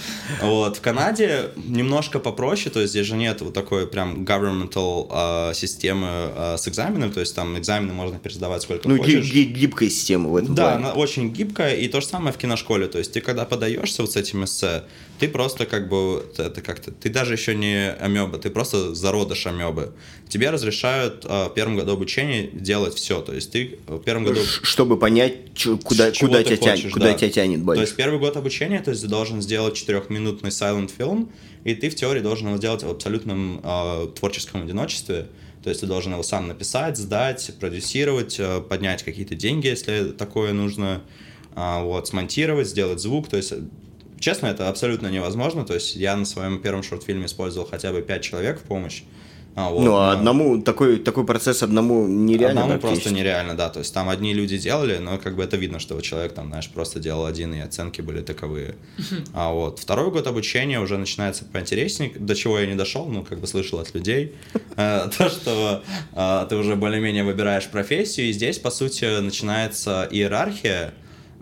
Вот. В Канаде немножко попроще, то есть здесь же нет вот такой прям governmental а, системы а, с экзаменом, то есть там экзамены можно пересдавать сколько Ну, ги- хочешь. ги- гибкая система в этом Да, она очень гибкая, и то же самое в киношколе. То есть ты когда подаешься вот с этим эссе, ты просто как бы, это как-то, ты даже еще не амеба, ты просто зародыш амебы. Тебе разрешают а, в первом году обучения делать все. То есть ты в первом году... Чтобы понять, чё- куда, куда, тебя, тянет, хочешь, куда да. тебя тянет То больше. есть первый год обучения, то есть ты должен сделать четырехминутный silent film, и ты в теории должен его сделать в абсолютном э, творческом одиночестве. То есть ты должен его сам написать, сдать, продюсировать, э, поднять какие-то деньги, если такое нужно, а, вот, смонтировать, сделать звук. То есть, э, честно, это абсолютно невозможно. То есть я на своем первом шорт-фильме использовал хотя бы пять человек в помощь. А, вот, ну, а но- одному, такой, такой процесс одному нереально Одному просто нереально, да. То есть там одни люди делали, но как бы это видно, что вот человек там, знаешь, просто делал один, и оценки были таковые. А вот второй год обучения уже начинается поинтереснее, до чего я не дошел, ну, как бы слышал от людей. Э, То, что э, ты уже более-менее выбираешь профессию, и здесь, по сути, начинается иерархия,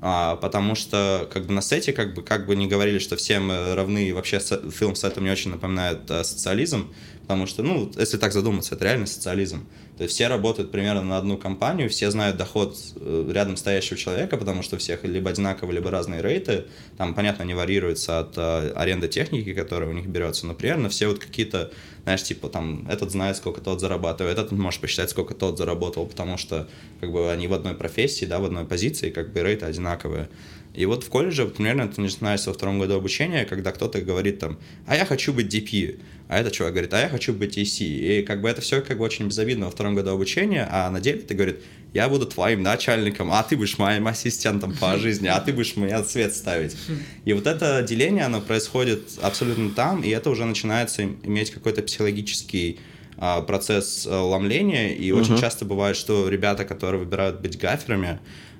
а, потому что как бы на сете как бы как бы не говорили, что все мы равны, и вообще со- фильм с этим не очень напоминает э, социализм, потому что, ну, если так задуматься, это реально социализм. То есть все работают примерно на одну компанию, все знают доход э, рядом стоящего человека, потому что у всех либо одинаковые, либо разные рейты. Там, понятно, не варьируется от э, аренды техники, которая у них берется, но примерно все вот какие-то, знаешь, типа там, этот знает, сколько тот зарабатывает, этот может посчитать, сколько тот заработал, потому что как бы они в одной профессии, да, в одной позиции, как бы рейты одинаковые. И вот в колледже, вот, примерно это начинается во втором году обучения, когда кто-то говорит там, а я хочу быть DP, а этот чувак говорит, а я хочу быть AC. И как бы это все как бы очень безобидно во втором году обучения, а на деле ты говорит, я буду твоим начальником, а ты будешь моим ассистентом по жизни, а ты будешь меня цвет ставить. И вот это деление, оно происходит абсолютно там, и это уже начинается им- иметь какой-то психологический а, процесс а, ломления, и очень часто бывает, что ребята, которые выбирают быть гаферами,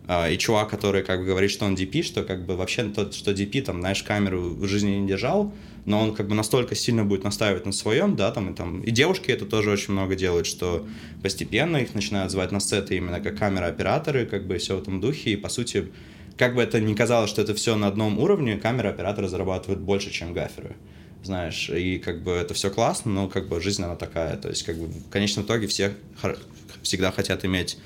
и чувак, который как бы говорит, что он DP, что как бы вообще тот, что DP, там, знаешь, камеру в жизни не держал, но он как бы настолько сильно будет настаивать на своем, да, там, и там, и девушки это тоже очень много делают, что постепенно их начинают звать на сеты именно как камера-операторы, как бы все в этом духе, и по сути, как бы это ни казалось, что это все на одном уровне, камера-операторы зарабатывают больше, чем гаферы. Знаешь, и как бы это все классно, но как бы жизнь она такая, то есть как бы в конечном итоге все всегда хотят иметь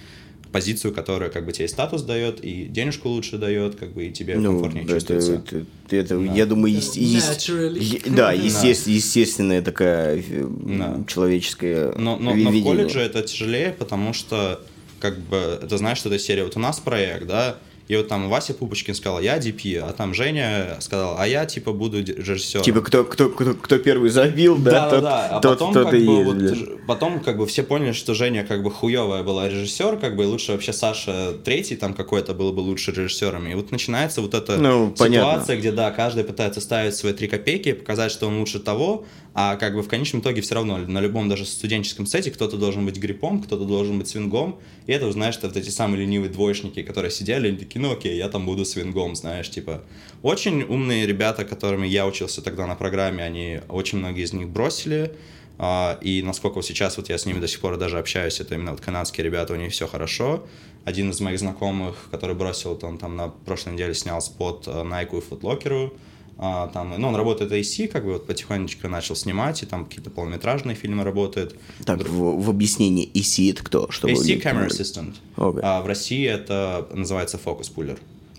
позицию, которая как бы тебе статус дает, и денежку лучше дает, как бы и тебе Ну, комфортнее это, чувствуется. это- это, я думаю, есть, Naturally. да, естественно, естественная такая э, Да. человеческая Но, но, но в колледже это тяжелее, потому что как бы это знаешь, что это серия. Вот у нас проект, да, и вот там Вася Пупочкин сказал, я DP, а там Женя сказал, а я типа буду режиссером. Типа, кто, кто, кто, кто первый забил, да, Да, тот, да, да. А тот, потом, тот как бы, вот, потом, как бы, все поняли, что Женя, как бы, хуевая была режиссер, как бы, лучше вообще Саша третий там какой-то был бы лучше режиссером. И вот начинается вот эта Ну, ситуация, понятно. где, да, каждый пытается ставить свои три копейки, показать, что он лучше того, а как бы в конечном итоге все равно на любом даже студенческом сете кто-то должен быть гриппом, кто-то должен быть свингом, и это, знаешь, это вот эти самые ленивые двоечники, которые сидели, такие, ну окей, я там буду свингом, знаешь, типа. Очень умные ребята, которыми я учился тогда на программе, они, очень многие из них бросили, а, и насколько вот сейчас вот я с ними до сих пор даже общаюсь, это именно вот канадские ребята, у них все хорошо. Один из моих знакомых, который бросил, вот он там на прошлой неделе снял спот э, Nike и Footlocker'у, а, там, ну, он работает AC, как бы вот потихонечку начал снимать, и там какие-то полнометражные фильмы работают. Так, в, в объяснении EC это кто? Чтобы AC Camera? Assistant. Окей. А в России это называется.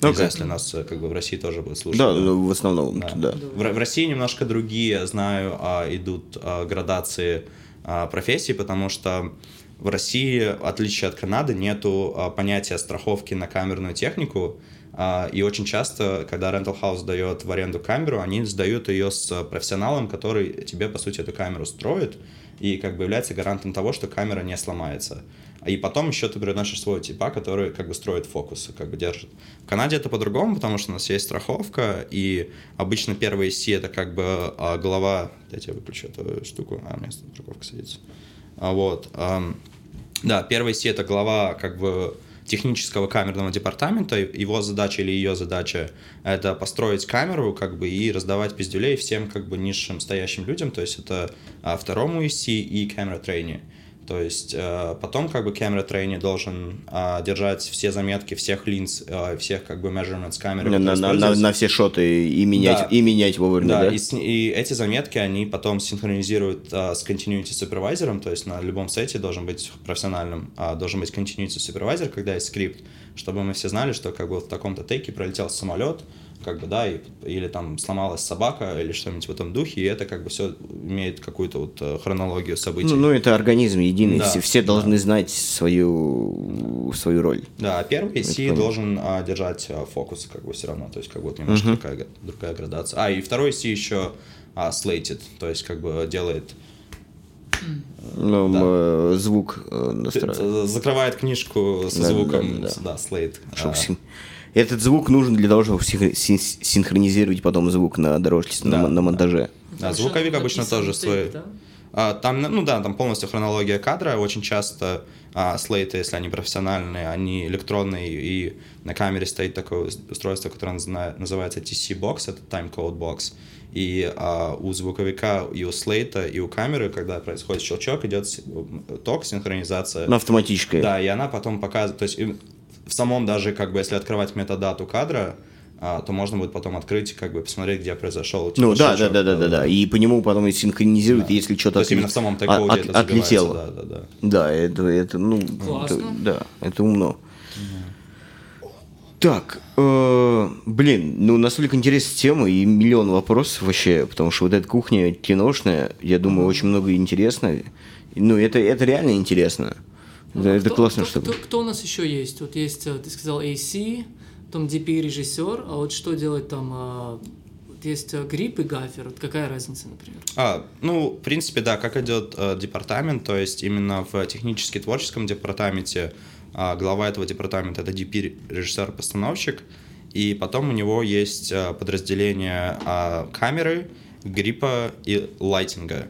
Не знаю, если нас э, как бы в России тоже будет слушать. Да, ну, в основном, Да. да. В, в России немножко другие, знаю, а, идут а, градации а, профессий, потому что в России, в отличие от Канады, нету а, понятия страховки на камерную технику. А, И очень часто, когда Rental House дает в аренду камеру, они сдают ее с профессионалом, который тебе, по сути, эту камеру строит и как бы является гарантом того, что камера не сломается. И потом еще ты приносишь своего типа, который как бы строит фокусы, как бы держит. В Канаде это по-другому, потому что у нас есть страховка, и обычно первые C это как бы а, голова... Дайте я выключу эту штуку. А, у меня страховка садится. А, вот. да, первый C это глава как бы технического камерного департамента. Его задача или ее задача это построить камеру как бы и раздавать пиздюлей всем как бы низшим стоящим людям. То есть это а, второму EC и камера трейни. То есть э, потом как бы камера трейни должен э, держать все заметки всех линз, э, всех как бы measurements камеры. На, на, на, на, все шоты и менять, Да. и менять вовремя, да? Да, И, и эти заметки, они потом синхронизируют с continuity супервайзером, то есть на любом сете должен быть профессиональным, должен быть continuity супервайзер, когда есть скрипт, чтобы мы все знали, что как бы в таком-то тейке пролетел самолет, как бы, да, и- или там сломалась собака, или что-нибудь в этом духе, и это как бы все имеет какую-то вот э, хронологию событий. Ну, ну, это организм единый, Да, все, все должны да. знать свою, свою роль. Да, а первый понял. должен а, держать а, фокус, как бы все равно, то есть как бы вот немножко другая, г- другая градация. А, и второй C еще а, slated, то есть как бы делает Ну, Да. э, звук э, настраивает. Закрывает книжку с Да, звуком, да, да. да, слейт. Чтоб А, Этот звук нужен для того, чтобы синх- син- синхронизировать потом звук на дорожке, на, Да, на да. монтаже. Да, Там звуковик обычно тоже свой. да? А, там, ну да, там полностью хронология кадра. Очень часто а, слейты, если они профессиональные, они электронные, и на камере стоит такое ус- устройство, которое называется TC-Box, это Time Code Box. И а, у звуковика, и у слейта, и у камеры, когда происходит щелчок, идет ток, синхронизация. Ну, автоматическое. Да, и она потом показывает, то есть в самом даже, как бы, если открывать метадату кадра, а, то можно будет потом открыть, как бы, посмотреть, где произошел типа, Ну да, да, да, да, да, да. И по нему потом и синхронизирует, Да. если что-то То есть именно в самом тайкоде это забивается, отлетело. Да, да, да. Да, это, это ну, это- да, это умно. Так, э, блин, ну настолько интересная тема и миллион вопросов вообще, потому что вот эта кухня киношная, я думаю, очень много интересного. Ну, это, это реально интересно. Это, это Кто- классно, кто, что... кто, кто у нас еще есть? Вот есть, э, ты сказал, AC, потом DP-режиссер, а вот что делать там? вот есть э, грипп и гафер. Вот какая разница, например? А, ну, в принципе, да, как идет э, департамент, то есть именно в технически-творческом департаменте а, глава этого департамента это DP, режиссер-постановщик, и потом у него есть а, подразделение а, камеры, гриппа и лайтинга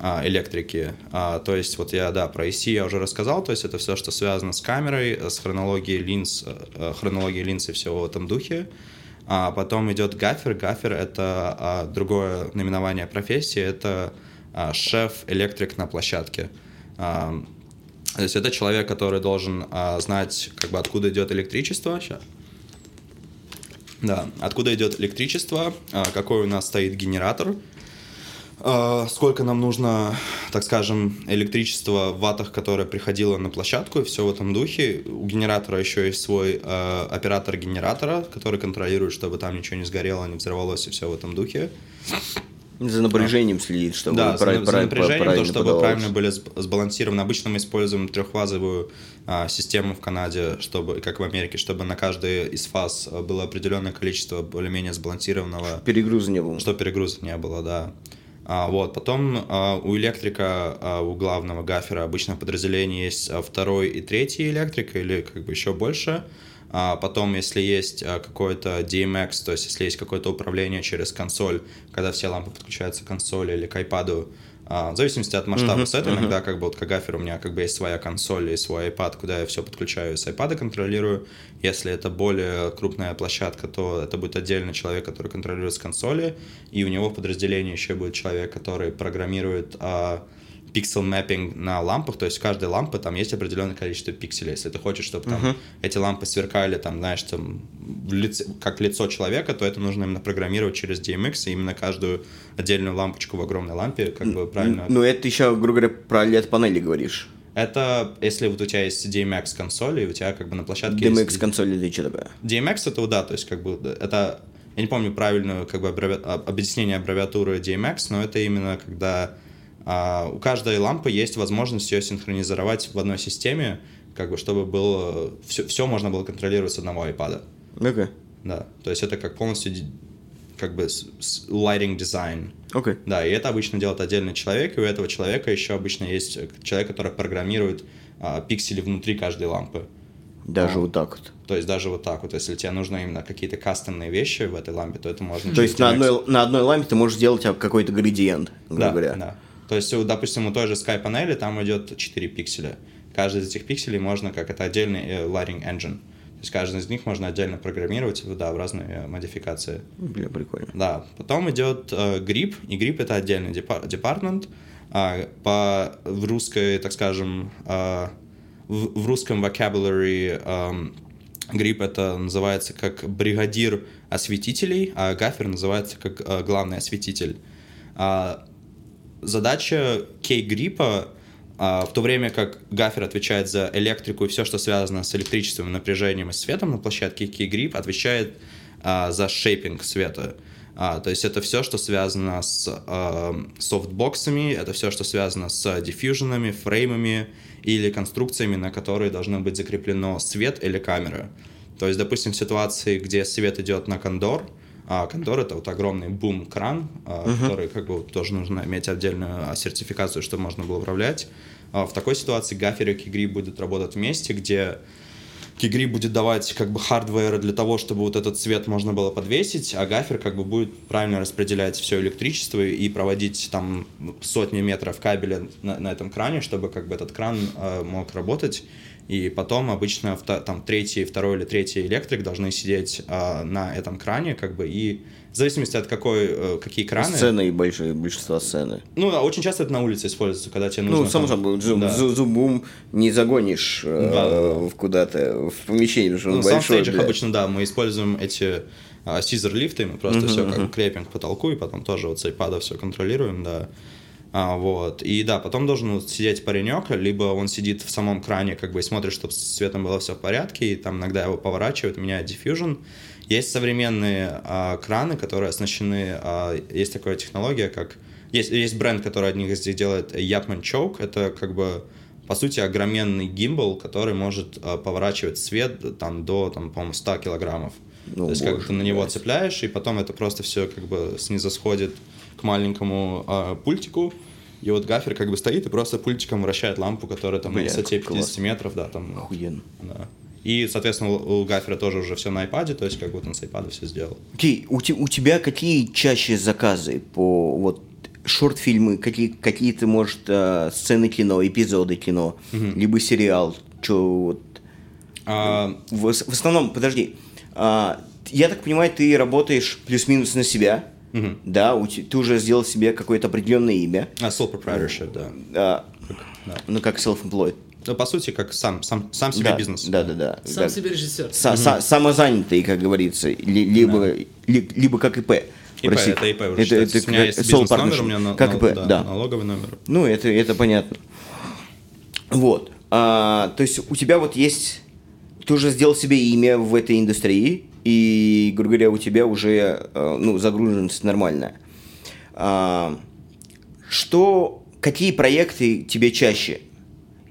электрики. А, то есть вот я, да, про IC я уже рассказал, то есть это все, что связано с камерой, с хронологией линз, э, э, хронологией линз и всего в этом духе. А потом идет гафер. Гафер — это а, другое наименование профессии, это а, шеф-электрик на площадке. А, то есть это человек, который должен а, знать, как бы, откуда идет электричество. Да, откуда идет электричество, а, какой у нас стоит генератор, а, сколько нам нужно, так скажем, электричества в ваттах, которое приходило на площадку, и все в этом духе. У генератора еще есть свой а, оператор генератора, который контролирует, чтобы там ничего не сгорело, не взорвалось, и все в этом духе. За напряжением следит, чтобы Да, за, прав- за прав- напряжением, то, правильно чтобы подавалось. правильно были сб- сбалансированы. Обычно мы используем трехфазовую а, систему в Канаде, чтобы, как в Америке, чтобы на каждой из фаз а, было определенное количество более-менее сбалансированного Перегруза не было. что перегруза не было, да. А, вот, потом а, у электрика, а, у главного гафера обычно в подразделении есть второй и третий электрик, или как бы еще больше. Потом, если есть какой-то DMX, то есть если есть какое-то управление через консоль, когда все лампы подключаются к консоли или к iPad, в зависимости от масштаба сета, иногда как бы вот как гафер у меня как бы есть своя консоль и свой iPad, куда я все подключаю и с iPad контролирую. Если это более крупная площадка, то это будет отдельный человек, который контролирует с консоли, и у него в подразделении еще будет человек, который программирует а, пиксел мэппинг на лампах, то есть у каждой лампы там есть определенное количество пикселей. Если ты хочешь, чтобы там эти лампы сверкали, там, знаешь, там, лице- как лицо человека, то это нужно именно программировать через DMX, и именно каждую отдельную лампочку в огромной лампе, как бы правильно. Ну, это еще, грубо говоря, про LED-панели говоришь. Это если вот у тебя есть DMX консоль, и у тебя как бы на площадке DMX есть... консоль это что такое? DMX это, да, то есть как бы это... Я не помню правильную как бы аббреви- об- объяснение аббревиатуры DMX, но это именно когда а, у каждой лампы есть возможность ее синхронизировать в одной системе, как бы чтобы было... Все, все можно было контролировать с одного iPad. Окей. Да, то есть это как полностью как бы lighting design. Окей. Да, и это обычно делает отдельный человек, и у этого человека еще обычно есть э, человек, который программирует а, пиксели внутри каждой лампы. Даже А. вот так вот. То есть даже вот так вот, если тебе нужно именно какие-то кастомные вещи в этой лампе, то это можно... То есть на одной, на одной лампе ты можешь сделать а, какой-то градиент, грубо Да, говоря. да. То есть, допустим, у той же Sky панели там идет 4 пикселя. Каждый из этих пикселей можно, как это отдельный э, lighting engine. То есть каждый из них можно отдельно программировать, да, разные э, модификации. Бля, прикольно. Да, потом идет э, грипп, и грипп это отдельный депар- департмент. А, по в русской, так скажем, а, в, в русском vocabulary ам, грипп это называется как бригадир осветителей, а гафер называется как а, главный осветитель. А, задача кей-гриппа а, в то время как гафер отвечает за электрику и все, что связано с электричеством, напряжением и светом на площадке, кей-грипп отвечает а, за шейпинг света. А, то есть это все, что связано с а, софтбоксами, это все, что связано с диффьюженами, фреймами или конструкциями, на которые должно быть закреплено свет или камера. То есть, допустим, в ситуации, где свет идет на кондор, а condor это вот огромный бум-кран, а, который как бы тоже нужно иметь отдельную а, сертификацию, чтобы можно было управлять. А в такой ситуации gaffer и key grip будут работать вместе, где key grip будет давать как бы hardware для того, чтобы вот этот свет можно было подвесить, а gaffer как бы будет правильно распределять все электричество и проводить там сотни метров кабеля на, на этом кране, чтобы как бы этот кран э, мог работать. И потом обычно там третий, второй или третий электрик должны сидеть э, на этом кране как бы и в зависимости от какой, э, какие краны. Сцены и большое большинство сцены. Ну, да, очень часто это на улице используется, когда тебе нужно... Ну, само там- собой, зум, да. зу- зум-бум не загонишь э, Да, да, да. в куда-то, в помещение, потому что он Ну, в большой. саундстейджах бля. обычно, да, мы используем эти а, сизер-лифты, мы просто все как бы крепим к потолку, и потом тоже вот с iPad все контролируем, да. А, вот. И да, потом должен сидеть паренек, либо он сидит в самом кране, как бы и смотрит, чтобы с светом было все в порядке, и там иногда его поворачивают, меняет diffusion. Есть современные а, краны, которые оснащены, а, есть такая технология, как... Есть, есть бренд, который одних из них делает Yapman Choke, это как бы по сути, огроменный гимбал, который может а, поворачивать свет там, до, там, по-моему, 100 килограммов. Ну, То есть, как ты на него цепляешь, и потом это просто все как бы снизосходит к маленькому а, пультику. И вот гафер как бы стоит и просто пультиком вращает лампу, которая там на высоте как 50 классно. метров, да, там. Охуенно. Да. И, соответственно, у гафера тоже уже все на iPad, то есть как вот он с iPad все сделал. Окей, у, те- у тебя какие чаще заказы по вот шорт-фильмы, какие, какие-то, может, э, сцены кино, эпизоды кино, либо сериал, что вот А, В, в основном, подожди, а, я так понимаю, ты работаешь плюс-минус на себя, да, у ты уже сделал себе какое-то определенное имя, а, sole proprietorship, да. а, да. ну как self-employed. Ну, по сути, как сам, сам, сам себе да, бизнес. Да, да, да. Сам Как- себе режиссер. са- са- самозанятый, как говорится, ли- либо, ли- либо как ИП. ИП, России. это ИП уже считается. у меня как есть бизнес-номер, у меня на- как на- ИП, да, да. налоговый номер. Ну, это, это понятно. Вот. А, то есть у тебя вот есть... Ты уже сделал себе имя в этой индустрии, и, грубо говоря, у тебя уже э, ну, загруженность нормальная. А, что... Какие проекты тебе чаще?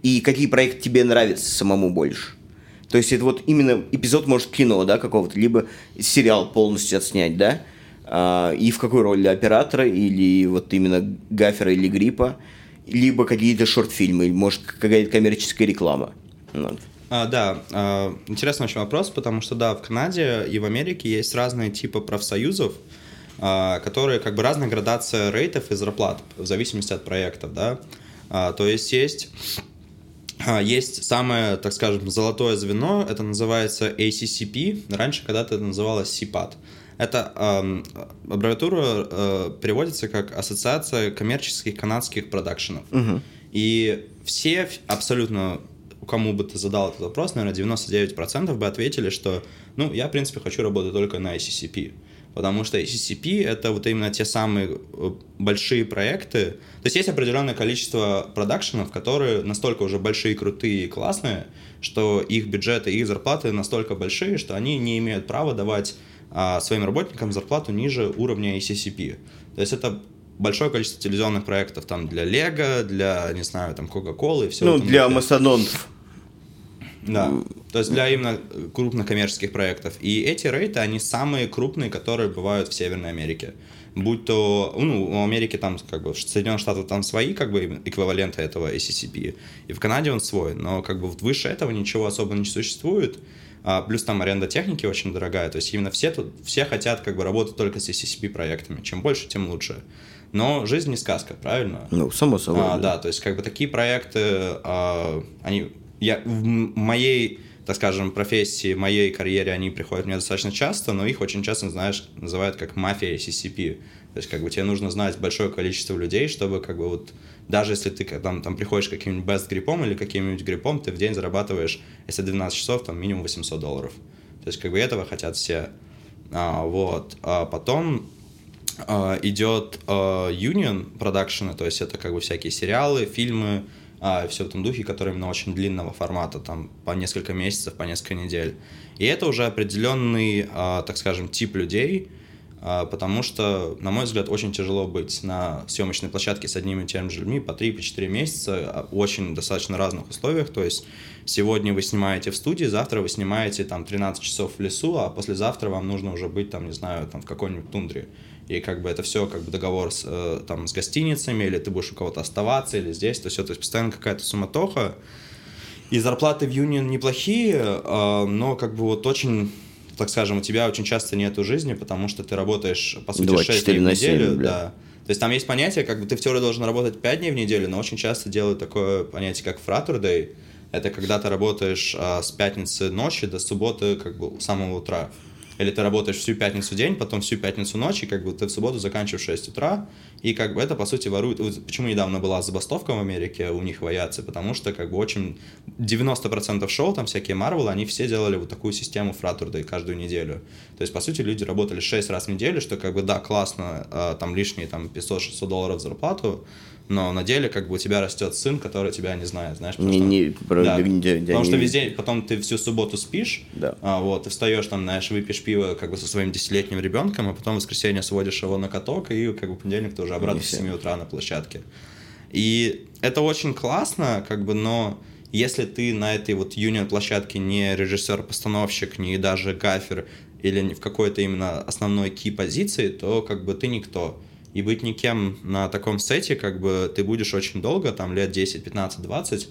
И какие проекты тебе нравятся самому больше? То есть это вот именно эпизод, может, кино, да, какого-то, либо сериал полностью отснять, да? А, и в какой роли оператора, или вот именно гафера или гриппа, либо какие-то шорт-фильмы, или, может, какая-то коммерческая реклама. Вот. А, да, а, интересный очень вопрос, потому что, да, в Канаде и в Америке есть разные типы профсоюзов, а, которые как бы разная градация рейтов и зарплат в зависимости от проектов, да. А, то есть есть а, есть самое, так скажем, золотое звено, это называется ACCP, раньше когда-то это называлось CPAT. Это эм, аббревиатура э, переводится как Ассоциация коммерческих канадских продакшенов. И все абсолютно, кому бы ты задал этот вопрос, наверное, 99% бы ответили, что, ну, я, в принципе, хочу работать только на ACCP. Потому что ACCP — это вот именно те самые э, большие проекты. То есть есть определенное количество продакшенов, которые настолько уже большие, крутые и классные, что их бюджеты, их зарплаты настолько большие, что они не имеют права давать а, своим работникам зарплату ниже уровня ACCP. То есть это большое количество телевизионных проектов там для Лего, для, не знаю, там Coca-Cola и все. Ну, для мастодонтов. Да. То есть для именно крупных коммерческих проектов. И эти рейты, они самые крупные, которые бывают в Северной Америке. Будь то, ну, у Америки там, как бы, в Соединенных Штатах там свои, как бы, эквиваленты этого ACCP, и в Канаде он свой, но, как бы, выше этого ничего особо не существует, А, плюс там аренда техники очень дорогая, то есть именно все тут, все хотят, как бы, работать только с ACCP проектами, чем больше, тем лучше. Но жизнь не сказка, правильно? Ну, само собой. А, да, то есть как бы такие проекты, а, они, я в моей, так скажем, профессии, моей карьере, они приходят мне достаточно часто, но их очень часто, знаешь, называют как мафия CCP. То есть, как бы, тебе нужно знать большое количество людей, чтобы, как бы, вот, даже если ты там, там приходишь каким-нибудь best гриппом или каким-нибудь гриппом, ты в день зарабатываешь, если 12 часов, там, минимум 800 долларов. То есть, как бы, этого хотят все. А, вот. А потом а, идет а, Union продакшена, то есть это, как бы, всякие сериалы, фильмы, а, все в этом духе, которые именно очень длинного формата, там по несколько месяцев, по несколько недель. И это уже определенный, а, так скажем, тип людей, а, потому что, на мой взгляд, очень тяжело быть на съемочной площадке с одними и теми же людьми по 3-4 месяца, а, очень достаточно разных условиях, то есть сегодня вы снимаете в студии, завтра вы снимаете там 13 часов в лесу, а послезавтра вам нужно уже быть там, не знаю, там в какой-нибудь тундре и как бы это все как бы договор с, э, там, с гостиницами, или ты будешь у кого-то оставаться, или здесь, то все, то есть постоянно какая-то суматоха. И зарплаты в Union неплохие, э, но как бы вот очень так скажем, у тебя очень часто нету жизни, потому что ты работаешь, по сути, 6 дней в неделю. 7, да. То есть там есть понятие, как бы ты в теории должен работать 5 дней в неделю, но очень часто делают такое понятие, как фратердей. Это когда ты работаешь а, с пятницы ночи до субботы, как бы, с самого утра или ты работаешь всю пятницу день, потом всю пятницу ночь, и как бы ты в субботу заканчиваешь в 6 утра, и как бы это, по сути, ворует... Почему недавно была забастовка в Америке у них в авиации? Потому что как бы очень... 90% шоу, там всякие Марвел, они все делали вот такую систему фратурды каждую неделю. То есть, по сути, люди работали 6 раз в неделю, что как бы, да, классно, а, там лишние там 500-600 долларов зарплату, но на деле как бы у тебя растет сын, который тебя не знает, знаешь. Не, не, про, да. где, Потому что везде, потом ты всю субботу спишь, да. а, вот, ты встаешь там, знаешь, выпьешь пиво как бы со своим десятилетним ребенком, а потом в воскресенье сводишь его на каток, и как бы в понедельник ты уже обратно в 7 утра на площадке. И это очень классно, как бы, но если ты на этой вот юнион площадке не режиссер-постановщик, не даже гафер или в какой-то именно основной ки позиции, то как бы ты никто и быть никем на таком сете, как бы ты будешь очень долго, там лет 10, 15, 20.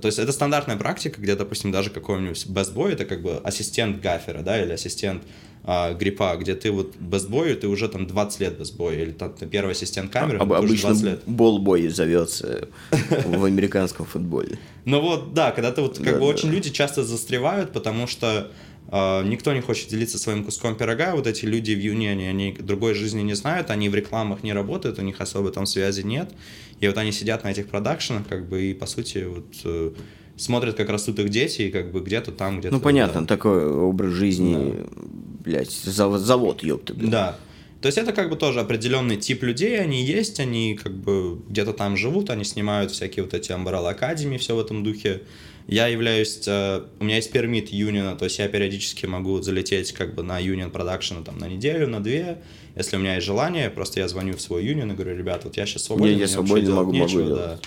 То есть это стандартная практика, где, допустим, даже какой-нибудь бестбой, это как бы ассистент гафера, да, или ассистент а, гриппа, где ты вот бестбой, ты уже там 20 лет бестбой, или там ты первый ассистент камеры, а, обычно 20 лет. болбой зовется в американском футболе. Ну вот, да, когда ты вот, как бы очень люди часто застревают, потому что а, никто не хочет делиться своим куском пирога. Вот эти люди в Юнионе, они другой жизни не знают, они в рекламах не работают, у них особо там связи нет. И вот они сидят на этих продакшенах, как бы, и по сути вот э, смотрят, как растут их дети, и как бы где-то там, где-то... Ну, понятно, да. такой образ жизни, да. блядь, завод, завод ёпта, блядь. Да. То есть это как бы тоже определенный тип людей, они есть, они как бы где-то там живут, они снимают всякие вот эти Umbrella Academy, все в этом духе. Я являюсь, э, у меня есть пермит юниона, то есть я периодически могу залететь как бы на юнион продакшн там на неделю, на две, если у меня есть желание, просто я звоню в свой юнион и говорю, ребят, вот я сейчас свободен, я, я свободен, могу, нечего, могу да.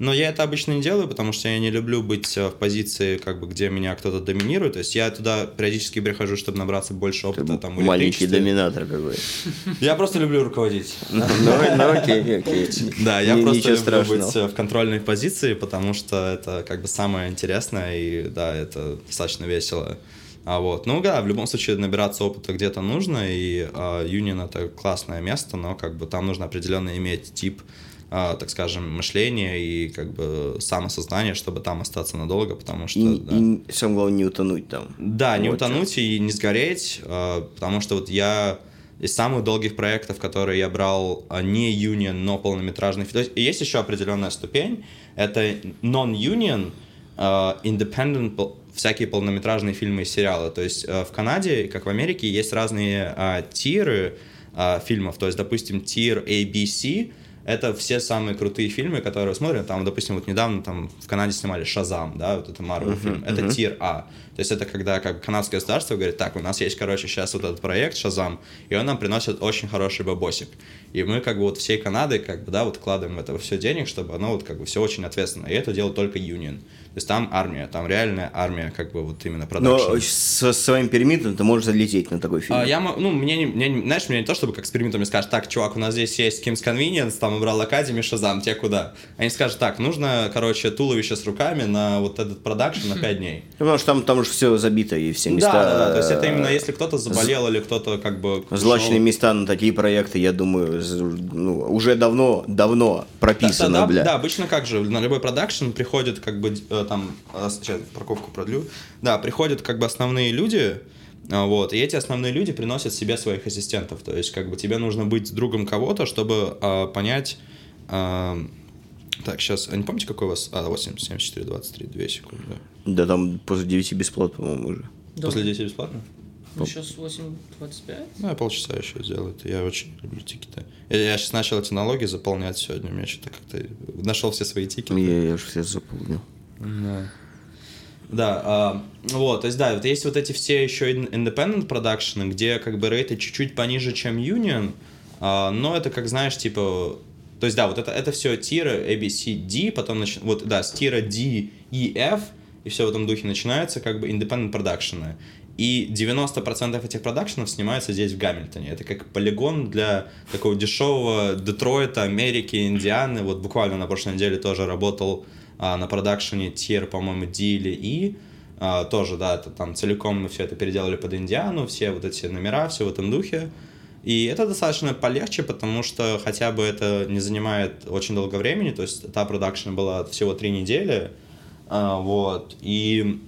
Но я это обычно не делаю, потому что я не люблю быть э, в позиции, как бы, где меня кто-то доминирует. То есть я туда периодически прихожу, чтобы набраться больше опыта. Ты там, маленький доминатор какой. Я просто люблю руководить. Ну, ну окей, окей. Да, я просто люблю быть э, в контрольной позиции, потому что это как бы самое интересное, и да, это достаточно весело. А вот, ну да, в любом случае набираться опыта где-то нужно, и uh, Union это классное место, но как бы там нужно определенно иметь тип а, так скажем, мышление и как бы самосознание, чтобы там остаться надолго, потому что... И, да. и самое главное, не утонуть там. Да, вот не утонуть и не сгореть, а, потому что вот я из самых долгих проектов, которые я брал а, не union, но полнометражный фильм. То есть есть еще определенная ступень, это non-union, independent всякие полнометражные фильмы и сериалы. То есть в Канаде, как в Америке, есть разные а, тиры а, фильмов. То есть, допустим, тир ABC это все самые крутые фильмы, которые смотрим. Там, допустим, вот недавно там в Канаде снимали Шазам, да, вот это Марвел uh-huh, фильм. Это uh-huh. тир А. То есть это когда как канадское государство говорит, так, у нас есть, короче, сейчас вот этот проект Шазам, и он нам приносит очень хороший бабосик. И мы как бы вот всей Канады как бы, да, вот вкладываем в это все денег, чтобы оно вот как бы все очень ответственно. И это делает только Union. То есть там армия, там реальная армия, как бы вот именно продакшн. Но со своим permit ом ты можешь залететь на такой фильм. А, я, ну, мне, не, мне, знаешь, мне не то, чтобы как с permit ом мне скажут, так, чувак, у нас здесь есть Kim's Convenience, там Umbrella Academy, Шазам, тебе куда? Они скажут, так, нужно, короче, туловище с руками на вот этот продакшн на 5 дней. Потому что там, там же что все забито и все места... Да, да, да, то есть это именно если кто-то заболел или кто-то как бы... Злачные места на такие проекты, я думаю, ну, уже давно, давно прописано, да, да, бля. да, обычно как же, на любой продакшн приходят как бы э, там, э, сейчас парковку продлю, да, приходят как бы основные люди, а, вот, и эти основные люди приносят себе своих ассистентов, то есть как бы тебе нужно быть другом кого-то, чтобы а, понять, а, так, сейчас, а не помните, какой у вас, а, 8, 74, 23, 2 секунды, Да там после 9 бесплатно, по-моему, уже. Да. после 10 бесплатно? Ну, сейчас 8.25. Ну, я полчаса еще сделаю. это Я очень люблю тикеты. Я, сейчас начал эти налоги заполнять сегодня. У меня что-то как-то нашел все свои тикеты. Я, я же все заполнил. Да. Да, а, вот, то есть, да, вот есть вот эти все еще independent продакшены, где как бы рейты чуть-чуть пониже, чем union, а, но это как, знаешь, типа, то есть, да, вот это, это все тиры A, B, C, D, потом, нач- вот, да, с тира D, E, F, и все в этом духе начинается как бы independent продакшены. И 90% этих продакшенов снимается здесь, в Гамильтоне. Это как полигон для такого дешевого Детройта, Америки, Индианы. Вот буквально на прошлой неделе тоже работал а, на продакшене тир, по-моему, D или E. А, тоже, да, это там целиком мы все это переделали под Индиану, все вот эти номера, все в этом духе. И это достаточно полегче, потому что хотя бы это не занимает очень долго времени, то есть та продакшн была всего три недели, а, вот, и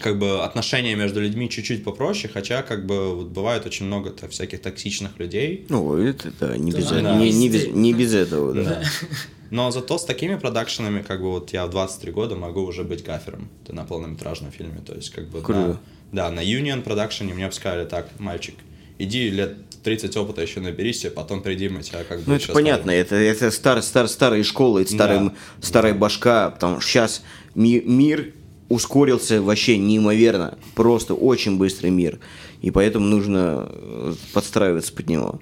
как бы отношения между людьми чуть-чуть попроще, хотя как бы вот бывает очень много -то всяких токсичных людей, Ну, это да, не без, Да, этого, не, не без, не без этого, да. Но зато с такими продакшенами, как бы вот я в 23 года могу уже быть гафером на полнометражном фильме. То есть, как бы Круто. на, да, на Union продакшене мне бы сказали, так, мальчик, иди лет 30 опыта еще наберись, а потом приди, мы тебя как бы Ну, это понятно, это, это стар, стар, старая школа, это старая, Да. старая башка, потому что сейчас мир ускорился вообще неимоверно, просто очень быстрый мир, и поэтому нужно э, подстраиваться под него.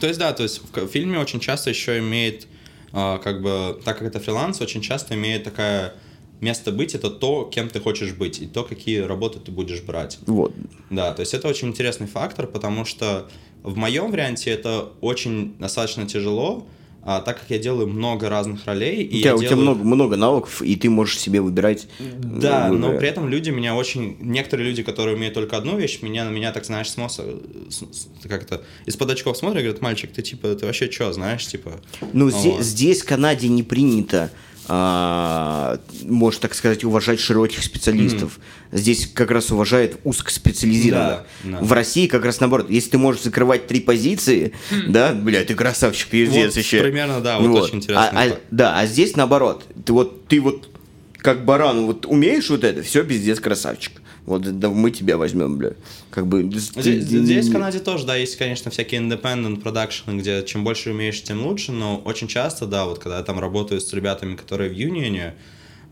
То есть, да, то есть в фильме очень часто еще имеет, а, как бы, так как это фриланс, очень часто имеет такая место быть, это то, кем ты хочешь быть, и то, какие работы ты будешь брать. Вот. Да, то есть это очень интересный фактор, потому что в моем варианте это очень достаточно тяжело, а, так как я делаю много разных ролей. У И тебя, я у тебя делаю- много, много навыков, и ты можешь себе выбирать. Да, э, но выбирать. при этом люди меня очень... Некоторые люди, которые умеют только одну вещь, меня на меня, так знаешь, с носа, с- с- как-то из-под очков смотрят и говорят, мальчик, ты типа, ты вообще что, знаешь, типа... Ну, вот. здесь, здесь в Канаде не принято, а, можно так сказать, уважать широких специалистов. Здесь как раз уважают узкоспециализированных. Да, да. В России как раз наоборот. Если ты можешь закрывать три позиции, да, бля, ты красавчик, пиздец Вот еще. примерно, да, вот очень интересный А- а- да, а здесь наоборот. Ты вот, ты вот как баран, вот умеешь вот это, все, пиздец, красавчик. Вот да, мы тебя возьмем, бля. Как бы... Здесь, здесь в Канаде тоже, да, есть, конечно, всякие independent продакшены, где чем больше умеешь, тем лучше, но очень часто, да, вот когда я там работаю с ребятами, которые в юнионе,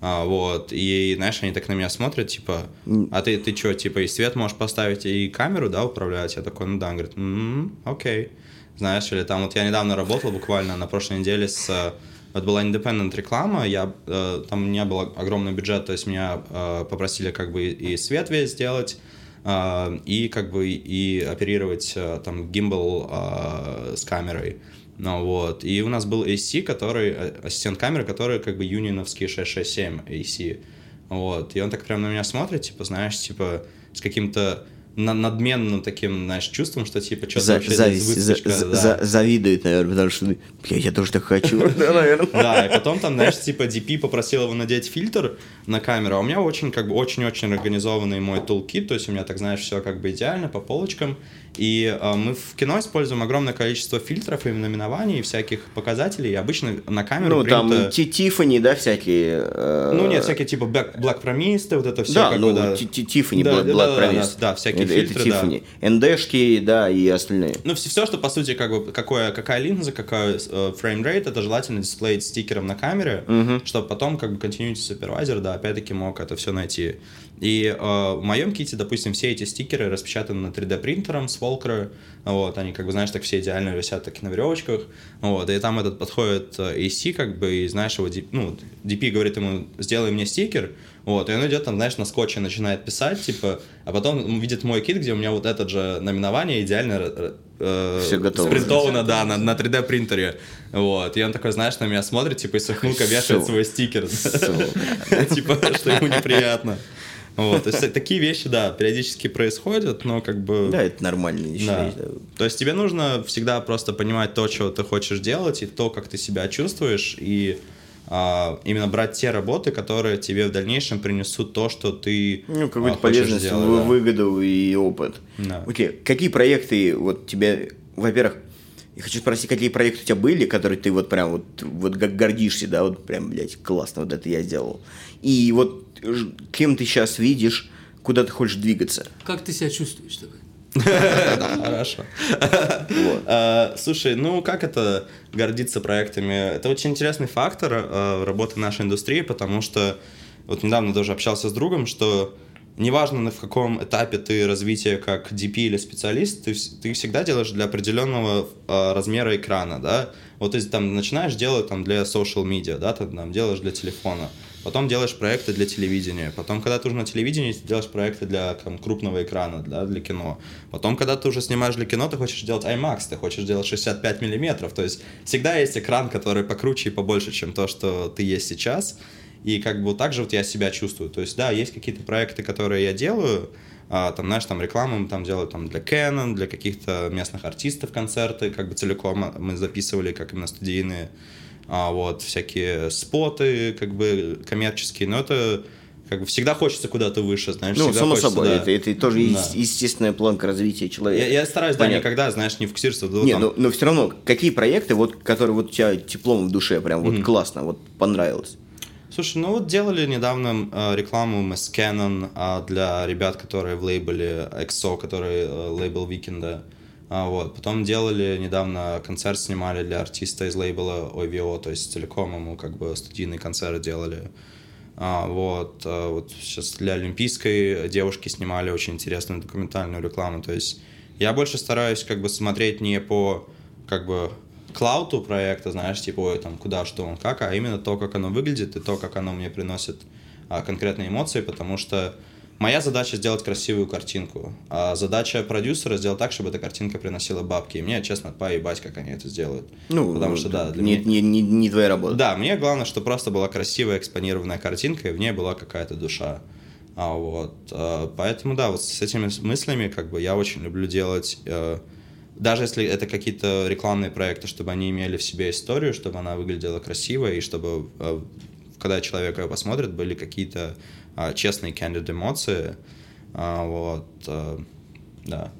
а, вот, и, знаешь, они так на меня смотрят, типа, а ты, ты что, типа, и свет можешь поставить, и камеру, да, управлять? Я такой, ну да, он говорит, «М, окей. Знаешь, или там, вот я недавно работал буквально на прошлой неделе с э, вот была independent реклама, я, э, там у меня был огромный бюджет, то есть меня э, попросили как бы и свет весь сделать, э, и как бы и оперировать э, там гимбал э, с камерой. Ну вот, и у нас был AC, который, э, ассистент камеры, который как бы юнионовский 667 AC. Вот, и он так прям на меня смотрит, типа, знаешь, типа, с каким-то на- надменным таким, знаешь, чувством, что типа, что За- вообще зависть, за- за- да. за- завидует, наверное, потому что, бля, я тоже так хочу. Да, наверное. Да, и потом там, знаешь, типа DP попросил его надеть фильтр на камеру, а у меня очень, как бы, очень-очень организованный мой toolkit, то есть у меня, так знаешь, все как бы идеально по полочкам, и э, мы в кино используем огромное количество фильтров и наименований, и всяких показателей, и обычно на камеру Ну, там Ти- Тиффани, да, всякие. э, Ну, нет, всякие типа Black, Black вот это все. Да, ну, да. Ти- Ти- Тиффани, Да, Black да, Black да, да, да, всякие Это- фильтры, Это да. Тиффани. ND шки, да, и остальные. Ну, все, что, по сути, как бы, какое, какая линза, какой э, frame rate, это желательно дисплеить стикером на камере, чтобы потом, как бы, continuity супервайзер, да, опять-таки мог это все найти. И э, в моем ките, допустим, все эти стикеры распечатаны на 3D принтером с Волкера, вот, они, как бы, знаешь, так все идеально висят таки на веревочках, вот, и там этот подходит э, AC, как бы, и, знаешь, его, ну, DP говорит ему, сделай мне стикер, вот, и он идет там, знаешь, на скотче начинает писать, типа, а потом видит мой кит, где у меня вот этот же наименование идеально э, э, Всё готово. спринтовано, да, на, на 3D принтере, вот, и он такой, знаешь, на меня смотрит, типа, и с ухмылкой вешает свой стикер, типа, что ему неприятно. Вот, то есть такие вещи, да, периодически происходят, но как бы... Да, это нормально. я Да. То есть тебе нужно всегда просто понимать то, чего ты хочешь делать, и то, как ты себя чувствуешь, и а, именно брать те работы, которые тебе в дальнейшем принесут то, что ты Ну, а, какую-то хочешь полезность, сделать, да. выгоду и опыт. Да. Окей, какие проекты вот тебе, во-первых, я хочу спросить, какие проекты у тебя были, которые ты вот прям вот, вот как гордишься, да, вот прям, блядь, классно, вот это я сделал. И вот кем ты сейчас видишь, куда ты хочешь двигаться. Как ты себя чувствуешь такой? Хорошо. А, Слушай, ну как это гордиться проектами? Это очень интересный фактор э, работы нашей индустрии, потому что вот недавно даже общался с другом, что неважно в каком этапе ты развития как DP или специалист, ты, ты всегда делаешь для определенного э, размера экрана, да. Вот ты там начинаешь делать там для social media, да, ты там делаешь для телефона, потом делаешь проекты для телевидения, потом, когда ты уже на телевидении, ты делаешь проекты для там, крупного экрана, да, для кино. Потом, когда ты уже снимаешь для кино, ты хочешь делать IMAX, ты хочешь делать 65 миллиметров, то есть всегда есть экран, который покруче и побольше, чем то, что ты есть сейчас. И как бы вот так же вот я себя чувствую. То есть, да, есть какие-то проекты, которые я делаю, а, там, знаешь, там рекламу мы там делаю там для Canon, для каких-то местных артистов концерты, как бы целиком мы записывали, как именно студийные, а, вот, всякие споты, как бы коммерческие, но это как бы всегда хочется куда-то выше, знаешь, Ну, само хочется, собой, да. это, это тоже Да. ес- естественная планка развития человека. Я, я стараюсь, да, Понятно. никогда, знаешь, не фокусироваться. вот Не, там- ну, но все равно, какие проекты, вот, которые вот у тебя теплом в душе, прям вот классно, вот понравилось? Слушай, ну вот делали недавно э, рекламу мы с Canon а, для ребят, которые в лейбле XO, который э, лейбл Weeknd а. А, вот. Потом делали недавно концерт снимали для артиста из лейбла OVO, то есть целиком ему как бы студийный концерт делали. А, вот, а, вот сейчас для олимпийской девушки снимали очень интересную документальную рекламу. То есть я больше стараюсь как бы смотреть не по как бы клауту проекта, знаешь, типа, ой, там, куда, что он, как, а именно то, как оно выглядит и то, как оно мне приносит а, конкретные эмоции, потому что моя задача сделать красивую картинку, а задача продюсера сделать так, чтобы эта картинка приносила бабки. И мне, честно, поебать, как они это сделают. Ну, потому что, да, для не, меня- не, не, не твоя работа. да, мне главное, что просто была красивая экспонированная картинка, и в ней была какая-то душа. А вот, э, поэтому, да, вот с этими мыслями, как бы, я очень люблю делать, э, даже если это какие-то рекламные проекты, чтобы они имели в себе историю, чтобы она выглядела красиво, и чтобы, э, когда человек ее посмотрит, были какие-то э, честные, candid эмоции. А, вот, э, да.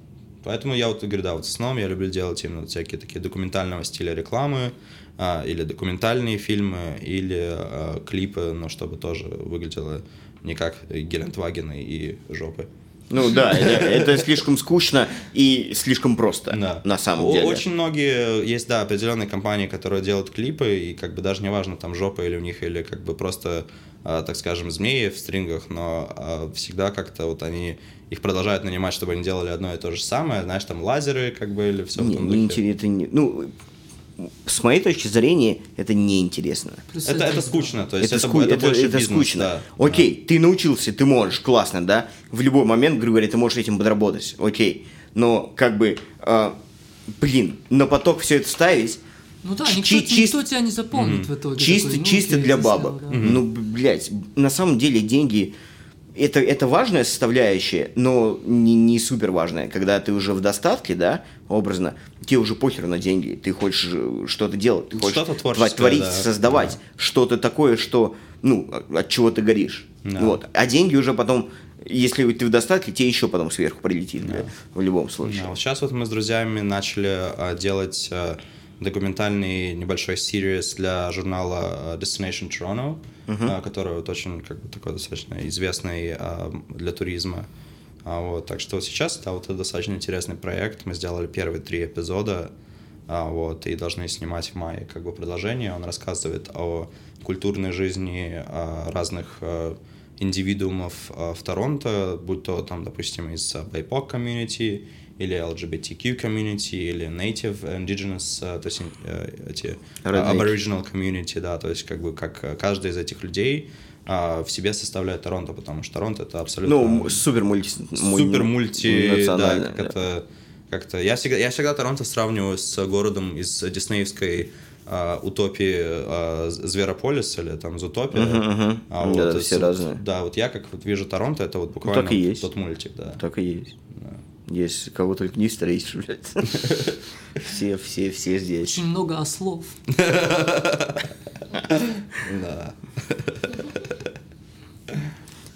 Поэтому я вот говорю, да, вот в основном я люблю делать именно всякие такие документального стиля рекламы, а, или документальные фильмы, или а, клипы, но чтобы тоже выглядело не как Гелендвагены и жопы. Ну да, это, это слишком скучно и слишком просто, Да. на самом деле. Очень многие есть, да, определенные компании, которые делают клипы, и как бы даже неважно, там жопа или у них, или как бы просто, а, так скажем, змеи в стрингах, но а, всегда как-то вот они их продолжают нанимать, чтобы они делали одно и то же самое, знаешь, там лазеры, как бы, или все в Не, том не духе. это не- ну, с моей точки зрения, это неинтересно. Это, это скучно, то есть это, это, ску- это это- больше это бизнес, скучно. да. Окей, ты научился, ты можешь, классно, да? В любой момент, грубо говоря, ты можешь этим подработать. Окей. Но как бы, а, блин, на поток все это ставить, Ну да, никто, чи- никто тебя не запомнит в итоге. чисто, Такой, ну, чисто окей, для бабок. да. Ну, блядь, на самом деле деньги это, это важная составляющая, но не, не супер важная. Когда ты уже в достатке, да, образно, тебе уже похер на деньги. Ты хочешь э, что-то делать, ты хочешь творческое, творить, да. создавать что-то такое, что, ну, от чего ты горишь. Да. Вот. А деньги уже потом, если ты в достатке, тебе еще потом сверху прилетит, бля, в любом случае. Да, вот сейчас вот мы с друзьями начали а, делать а, документальный небольшой сервис для журнала а, Destination Toronto, а, который вот очень как бы такой достаточно известный а, для туризма. А, вот, так что сейчас, да, вот это достаточно интересный проект. Мы сделали первые три эпизода, а, вот, и должны снимать в мае как бы продолжение. Он рассказывает о культурной жизни а, разных индивидуумов в Торонто, будь то там, допустим, из BIPOC community, или LGBTQ community, или Native Indigenous, а, то есть э, эти а, Родные. Aboriginal community, да, то есть как бы как э, каждый из этих людей а, в себе составляет Торонто, потому что Торонто это абсолютно Ну, супер мульти... супер мульти, да, как это как-то. Я всегда, я всегда Торонто сравниваю с городом из диснеевской а, Утопии а, Зверополис или там Зутопия. Мгм, мгм. А Да, вот, все вот, разные. Да, вот я как вот вижу Торонто, это вот буквально так и есть. тот мультик, да. Так и есть. Есть кого только не встретишь, блядь. Все, все, все здесь. Очень много ослов. Да.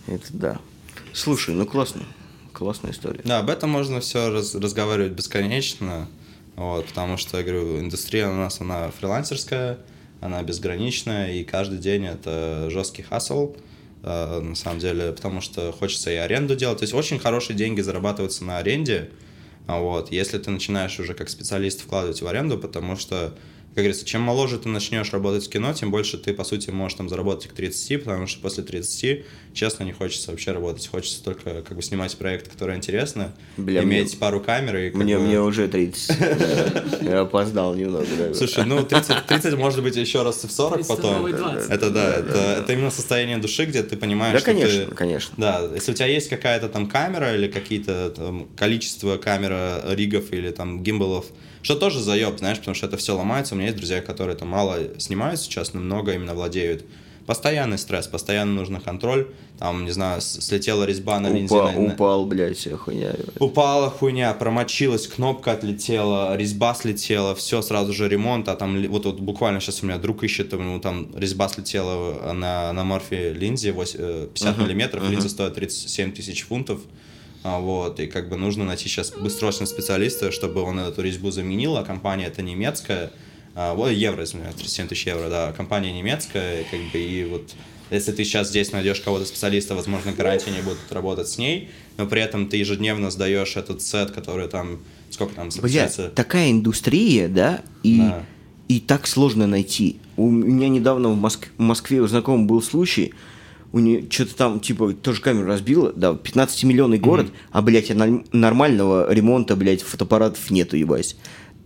Это да. Слушай, ну классно. Классная история. Да, об этом можно все разговаривать бесконечно, вот, потому что, я говорю, индустрия у нас, она фрилансерская, она безграничная, и каждый день это жесткий хасл, на самом деле, потому что хочется и аренду делать, то есть очень хорошие деньги зарабатываются на аренде, вот, если ты начинаешь уже как специалист вкладывать в аренду, потому что как говорится, чем моложе ты начнешь работать в кино, тем больше ты, по сути, можешь там заработать к 30, потому что после 30, честно, не хочется вообще работать. Хочется только как бы снимать проекты, которые интересны, Бля, иметь мне- пару камер и Мне, бы- мне уже 30. да. Я опоздал немного. да. Слушай, ну 30, 30 может быть еще раз и в 40 30 потом. новый 20. Это да, это, это именно состояние души, где ты понимаешь, Да, что конечно, ты- конечно. Да, если у тебя есть какая-то там камера или какие-то там, количество камера ригов или там гимбалов, что тоже заеб, знаешь, потому что это все ломается. У меня есть друзья, которые там мало снимают сейчас, но много именно владеют. Постоянный стресс, постоянно нужно контроль. Там, не знаю, слетела резьба на линзе. Упа- на- Упал, блядь, вся хуйня. Упала хуйня, промочилась, кнопка отлетела, резьба слетела, все сразу же ремонт, а там вот, вот буквально сейчас у меня друг ищет, ему там резьба слетела на, на морфе линзе 8, э, 50 миллиметров, линза стоит 37 тысяч фунтов, вот, и как бы нужно найти сейчас быстросрочно специалиста, чтобы он эту резьбу заменил, а компания это немецкая, а, вот евро, извиняюсь, 37 тысяч евро, да, компания немецкая, как бы, и вот если ты сейчас здесь найдешь кого-то специалиста, возможно, гарантии не будут работать с ней, но при этом ты ежедневно сдаешь этот сет, который там, сколько там, получается? такая индустрия, да, и, Да. и так сложно найти. У меня недавно в, Моск- в Москве у знакомого был случай, у нее что-то там, типа, тоже камеру разбила, да, 15-миллионный город, а, блядь, нормального ремонта, блядь, фотоаппаратов нету, ебать.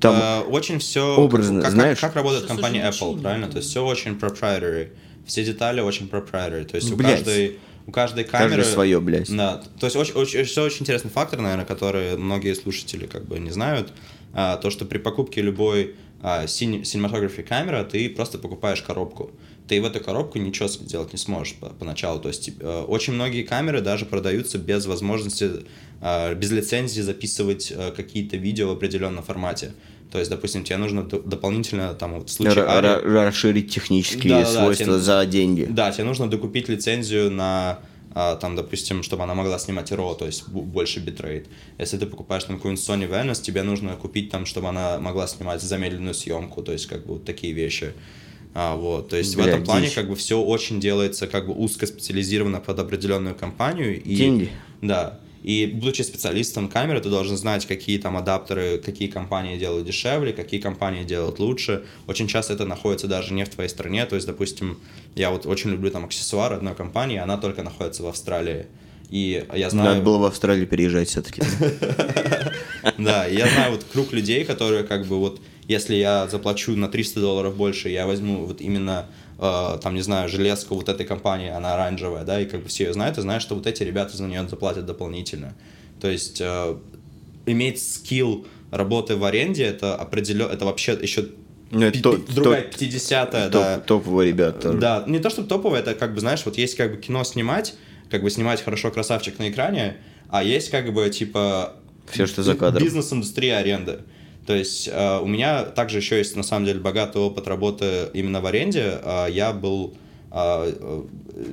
Там, Э, очень все образно, как, знаешь? Как, как работает Сейчас компания Apple, правильно? То есть все очень proprietary. Все детали очень proprietary. То есть у Блядь. каждой у каждой камеры своё, блядь. Да. То есть очень, очень, все очень интересный фактор, наверное, который многие слушатели как бы не знают. А, то, что при покупке любой а, син- cinematography камеры ты просто покупаешь коробку. Ты в эту коробку ничего сделать не сможешь по- поначалу. То есть э, очень многие камеры даже продаются без возможности, э, без лицензии записывать э, какие-то видео в определенном формате. То есть, допустим, тебе нужно дополнительно, там, вот в случае ра- Ари- ра- расширить технические Да-да-да, свойства тебе- за деньги. да, тебе нужно докупить лицензию на там, допустим, чтобы она могла снимать RAW, то есть больше битрейт. Если ты покупаешь там какую-нибудь Sony Venice, тебе нужно купить там, чтобы она могла снимать замедленную съемку, то есть как бы вот такие вещи. А, вот, то есть в Бля, этом плане дичь. как бы все очень делается как бы узко специализировано под определенную компанию. И, Деньги. Да. И будучи специалистом камеры, ты должен знать, какие там адаптеры, какие компании делают дешевле, какие компании делают лучше. Очень часто это находится даже не в твоей стране. То есть, допустим, я вот очень люблю там аксессуар одной компании, она только находится в Австралии. И я знаю... Надо было в Австралию переезжать все-таки. Да, я знаю вот круг людей, которые как бы вот, если я заплачу на 300 долларов больше, я возьму вот именно, э, там, не знаю, железку вот этой компании, она оранжевая, да, и как бы все ее знают, и знают, что вот эти ребята за нее заплатят дополнительно. То есть э, иметь скилл работы в аренде, это определенно, это вообще еще Ну, то- другая то- 50-я, Топ- да. Топовые ребята тоже. Да, не то чтобы топовое, это как бы, знаешь, вот есть как бы кино снимать, как бы снимать хорошо красавчик на экране, а есть как бы типа Всё, что за кадром. бизнес-индустрия аренды. То есть э, у меня также еще есть на самом деле богатый опыт работы именно в аренде. Э, я был э,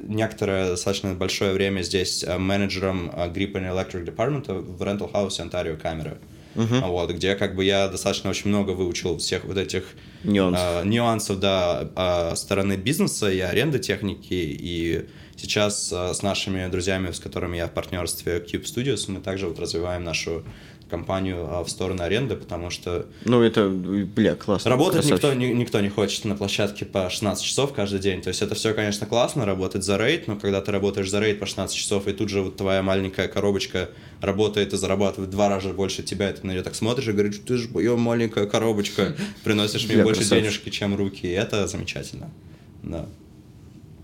некоторое достаточно большое время здесь менеджером Grip and Electric Department в Rental House Ontario камеры. Вот, где как бы я достаточно очень много выучил всех вот этих Нюансов. э, нюансов, да, э, стороны бизнеса и аренды техники. И сейчас э, с нашими друзьями, с которыми я в партнерстве Cube Studios, мы также вот развиваем нашу компанию э, в сторону аренды, потому что Ну, это, бля, классно. Работать Красавчик. никто, ни- никто не хочет на площадке по 16 часов каждый день. То есть это все, конечно, классно, работать за рейд, но когда ты работаешь за рейд по 16 часов, и тут же вот твоя маленькая коробочка работает и зарабатывает в два раза больше тебя, и ты на нее так смотришь и говоришь, ты же моя маленькая коробочка, приносишь мне Бля, больше красавчик. денежки, чем руки, и это замечательно. Да.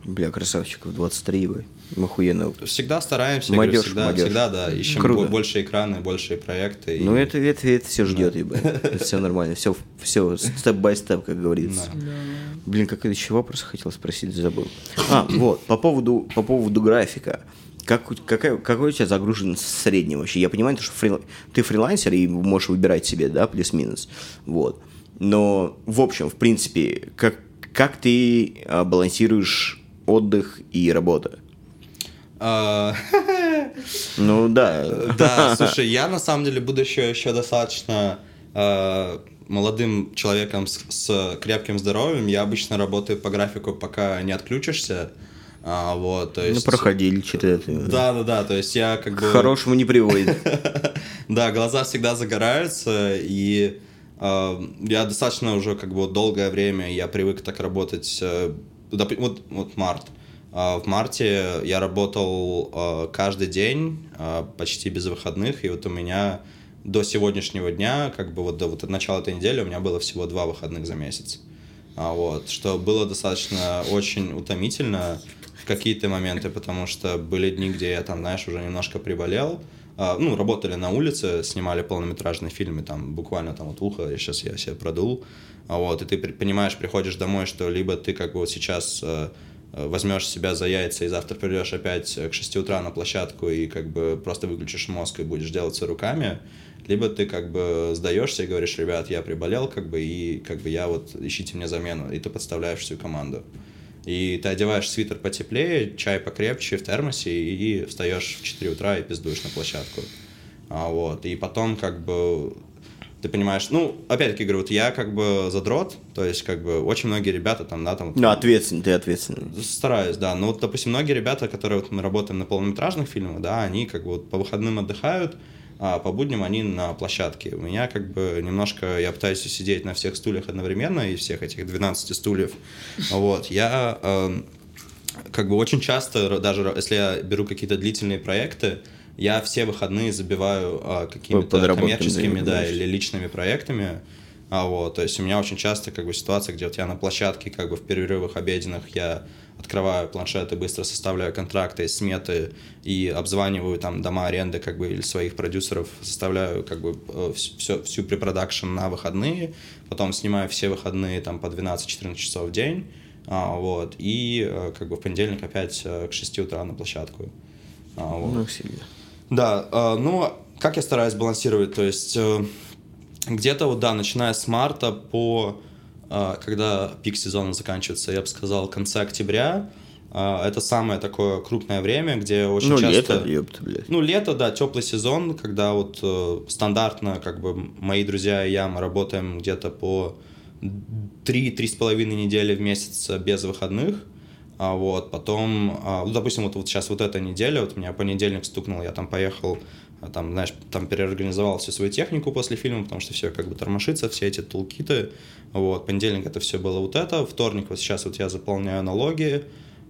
Бля, красавчиков, 23 бы. Охуенно. Всегда стараемся, я говорю, Молодежь, всегда, молодежь. всегда, да, ищем Круто. бо- больше экраны, больше проекты. и- Ну, это, это, это все ждет, ебать. Это все нормально. Все, все степ-бай-степ, как говорится. Да. Блин, какой еще вопрос хотел спросить, забыл. А, вот, по поводу, по поводу графика. Как, какая, какой у тебя загруженность в среднем вообще? Я понимаю, что фрил- ты фрилансер и можешь выбирать себе, да, плюс-минус. Вот. Но, в общем, в принципе, как, как ты а, балансируешь отдых и работа? А, Ну, да. Да, слушай, я на самом деле, будучи еще достаточно э, молодым человеком с, с крепким здоровьем, я обычно работаю по графику, пока не отключишься. А, вот, то Ну, есть... проходили что-то это. Да, да, да, то есть я как К бы... хорошему не приводит. Да, глаза всегда загораются, и э, я достаточно уже как бы долгое время я привык так работать. э, вот, вот март. А в марте я работал э, каждый день, э, почти без выходных, и вот у меня до сегодняшнего дня, как бы вот до вот от начала этой недели у меня было всего два выходных за месяц. А, вот, что было достаточно очень утомительно в какие-то моменты, потому что были дни, где я там, знаешь, уже немножко приболел, А, ну, работали на улице, снимали полнометражные фильмы, там, буквально там вот ухо, я сейчас я себе продул, А вот, и ты понимаешь, приходишь домой, что либо ты как бы вот сейчас возьмешь себя за яйца и завтра придешь опять к 6 утра на площадку и как бы просто выключишь мозг и будешь делать все руками, либо ты как бы сдаешься и говоришь, ребят, я приболел, как бы, и как бы я вот, ищите мне замену, и ты подставляешь всю команду. И ты одеваешь свитер потеплее, чай покрепче в термосе, и встаешь в 4 утра и пиздуешь на площадку. А, вот, и потом как бы ты понимаешь, ну, опять-таки говорю, вот я как бы задрот, то есть как бы очень многие ребята там, да, там... Ну, ответственный, ты ответственный. Стараюсь, да. Но вот, допустим, многие ребята, которые вот мы работаем на полнометражных фильмах, да, они как бы вот по выходным отдыхают, а по будням они на площадке. У меня как бы немножко, я пытаюсь сидеть на всех стульях одновременно, из всех этих 12 стульев. Вот, я эм, как бы очень часто, даже если я беру какие-то длительные проекты, я все выходные забиваю а, какими-то коммерческими, да, или личными проектами. А вот, то есть у меня очень часто как бы ситуация, где вот я на площадке, как бы в перерывах обеденных я открываю планшет и быстро составляю контракты, сметы и обзваниваю там дома аренды как бы или своих продюсеров, составляю как бы все, всю препродакшн на выходные, потом снимаю все выходные там по 12-14 часов в день, а, вот, и э, как бы в понедельник опять э, к 6 утра на площадку. А, вот. Ну, сильно. Да, э, ну, как я стараюсь балансировать, то есть э, где-то вот, да, начиная с марта по, э, когда пик сезона заканчивается, я бы сказал, конце октября, э, это самое такое крупное время, где очень Ну, часто... лето, ёпта, блядь. Ну, лето, да, теплый сезон, когда вот э, стандартно, как бы, мои друзья и я, мы работаем где-то по 3-3,5 недели в месяц без выходных, а вот, потом, а, ну, допустим, вот, вот сейчас вот эта неделя, вот меня понедельник стукнул, я там поехал, а, там, знаешь, там переорганизовал всю свою технику после фильма, потому что все как бы тормошится, все эти тулкиты, вот, понедельник это все было вот это, вторник вот сейчас вот я заполняю налоги,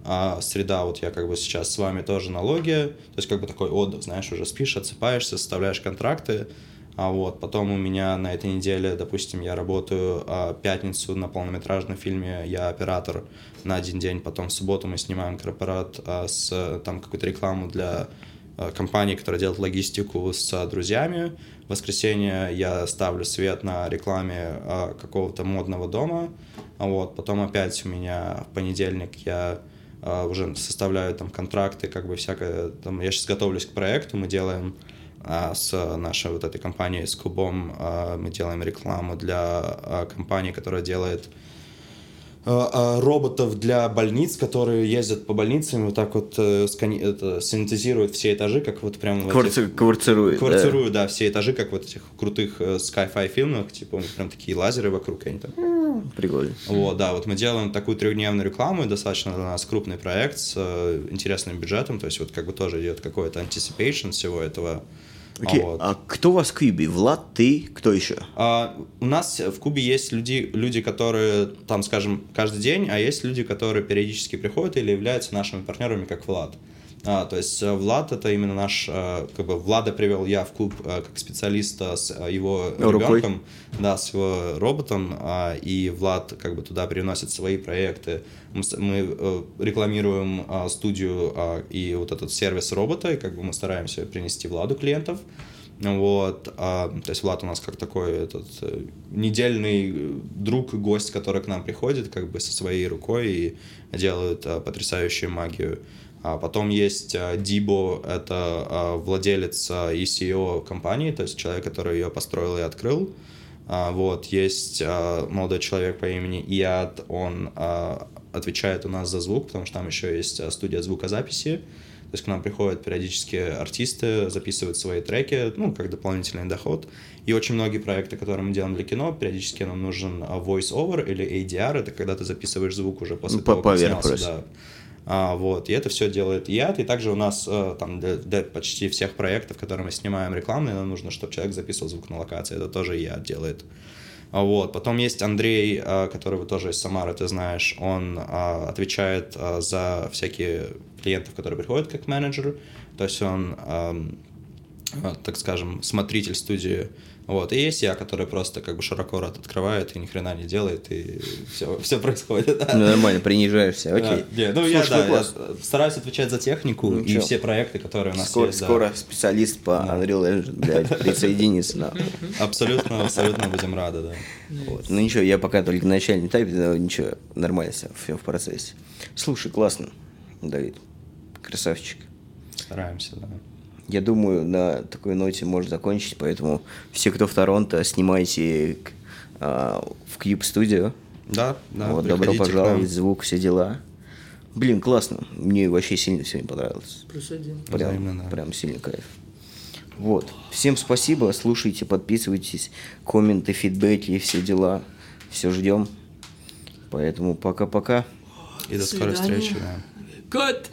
а среда, вот я как бы сейчас с вами тоже налоги, то есть как бы такой отдых, знаешь, уже спишь, отсыпаешься, составляешь контракты, а вот потом у меня на этой неделе, допустим, я работаю а, пятницу на полнометражном фильме, я оператор на один день, потом в субботу мы снимаем корпорат а, с там какую-то рекламу для а, компании, которая делает логистику с друзьями. В воскресенье я ставлю свет на рекламе а, какого-то модного дома, а вот потом опять у меня в понедельник я а, уже составляю там контракты, как бы всякое, там, я сейчас готовлюсь к проекту, мы делаем а, с нашей вот этой компанией, с Кубом, а, мы делаем рекламу для а, компании, которая делает а, а, роботов для больниц, которые ездят по больницам и вот так вот э, скани- это, санитизируют все этажи, как вот прям в этих- Кварци- Кварцирует, да. Да, все этажи, как вот этих крутых э, sci-fi фильмах, типа у них прям такие лазеры вокруг, они там Прикольно. вот, да, вот мы делаем такую трехдневную рекламу, и достаточно для нас крупный проект с э, интересным бюджетом, то есть вот как бы тоже идет какой-то anticipation всего этого. Окей, Вот. а кто у вас в Кьюбе? Влад, ты, кто еще? А, у нас в Кубе есть люди, люди, которые там, скажем, каждый день, а есть люди, которые периодически приходят или являются нашими партнерами, как Влад. А, то есть э, Влад это именно наш, э, как бы Влада привел я в клуб э, как специалиста с его Рукой? ребенком, да, с его роботом, а, и Влад как бы туда приносит свои проекты. Мы, рекламируем а, студию а, и вот этот сервис робота, и как бы мы стараемся принести Владу клиентов. Вот, а, то есть Влад у нас как такой этот недельный друг и гость, который к нам приходит как бы со своей рукой и делает а, потрясающую магию. А потом есть а, Дибо, это а, владелец а, и CEO компании, то есть человек, который ее построил и открыл. А, Вот, есть молодой человек по имени Иад, он отвечает у нас за звук, потому что там еще есть студия звукозаписи. То есть к нам приходят периодически артисты, записывают свои треки, ну, как дополнительный доход. И очень многие проекты, которые мы делаем для кино, периодически нам нужен voice-over или ADR, это когда ты записываешь звук уже после Ну, того, как снялся, просто. да. А, вот, и это все делает ЯД, и также у нас э, там для, почти всех проектов, которые мы снимаем рекламные, нам нужно, чтобы человек записывал звук на локации, это тоже ЯД делает. А, Вот. Потом есть Андрей, э, которого тоже из Самары, ты знаешь, он э, отвечает э, за всякие клиентов, которые приходят как менеджер, то есть он, эм, так скажем, смотритель студии. Вот. И есть я, который просто как бы широко рот открывает и ни хрена не делает, и все, все происходит. да. Ну, нормально, принижаешься, окей. Да, не, ну я, Слушай, да, я стараюсь отвечать за технику Ну, и чё? все проекты, которые у нас Скоро, есть. да. скоро специалист по Unreal Engine, блядь, присоединится, да. Абсолютно, абсолютно будем рады, да. Вот. Ну ничего, я пока только на начальном этапе, но ничего, нормально все, все в процессе. Слушай, классно, Давид, красавчик. Стараемся, да. Я думаю, на такой ноте можно закончить, поэтому все, кто в Торонто, снимайте к- а, в Cube Studio. Да, да. вот, добро пожаловать, нам. звук, все дела. Блин, классно. Мне вообще сильно сегодня понравилось. Плюс один. Прям, Взаимно, да. прям сильно кайф. Вот. Всем спасибо. Слушайте, подписывайтесь, комменты, фидбэки и все дела. Все ждем. Поэтому пока-пока. И до скорой встречи, да. Кот!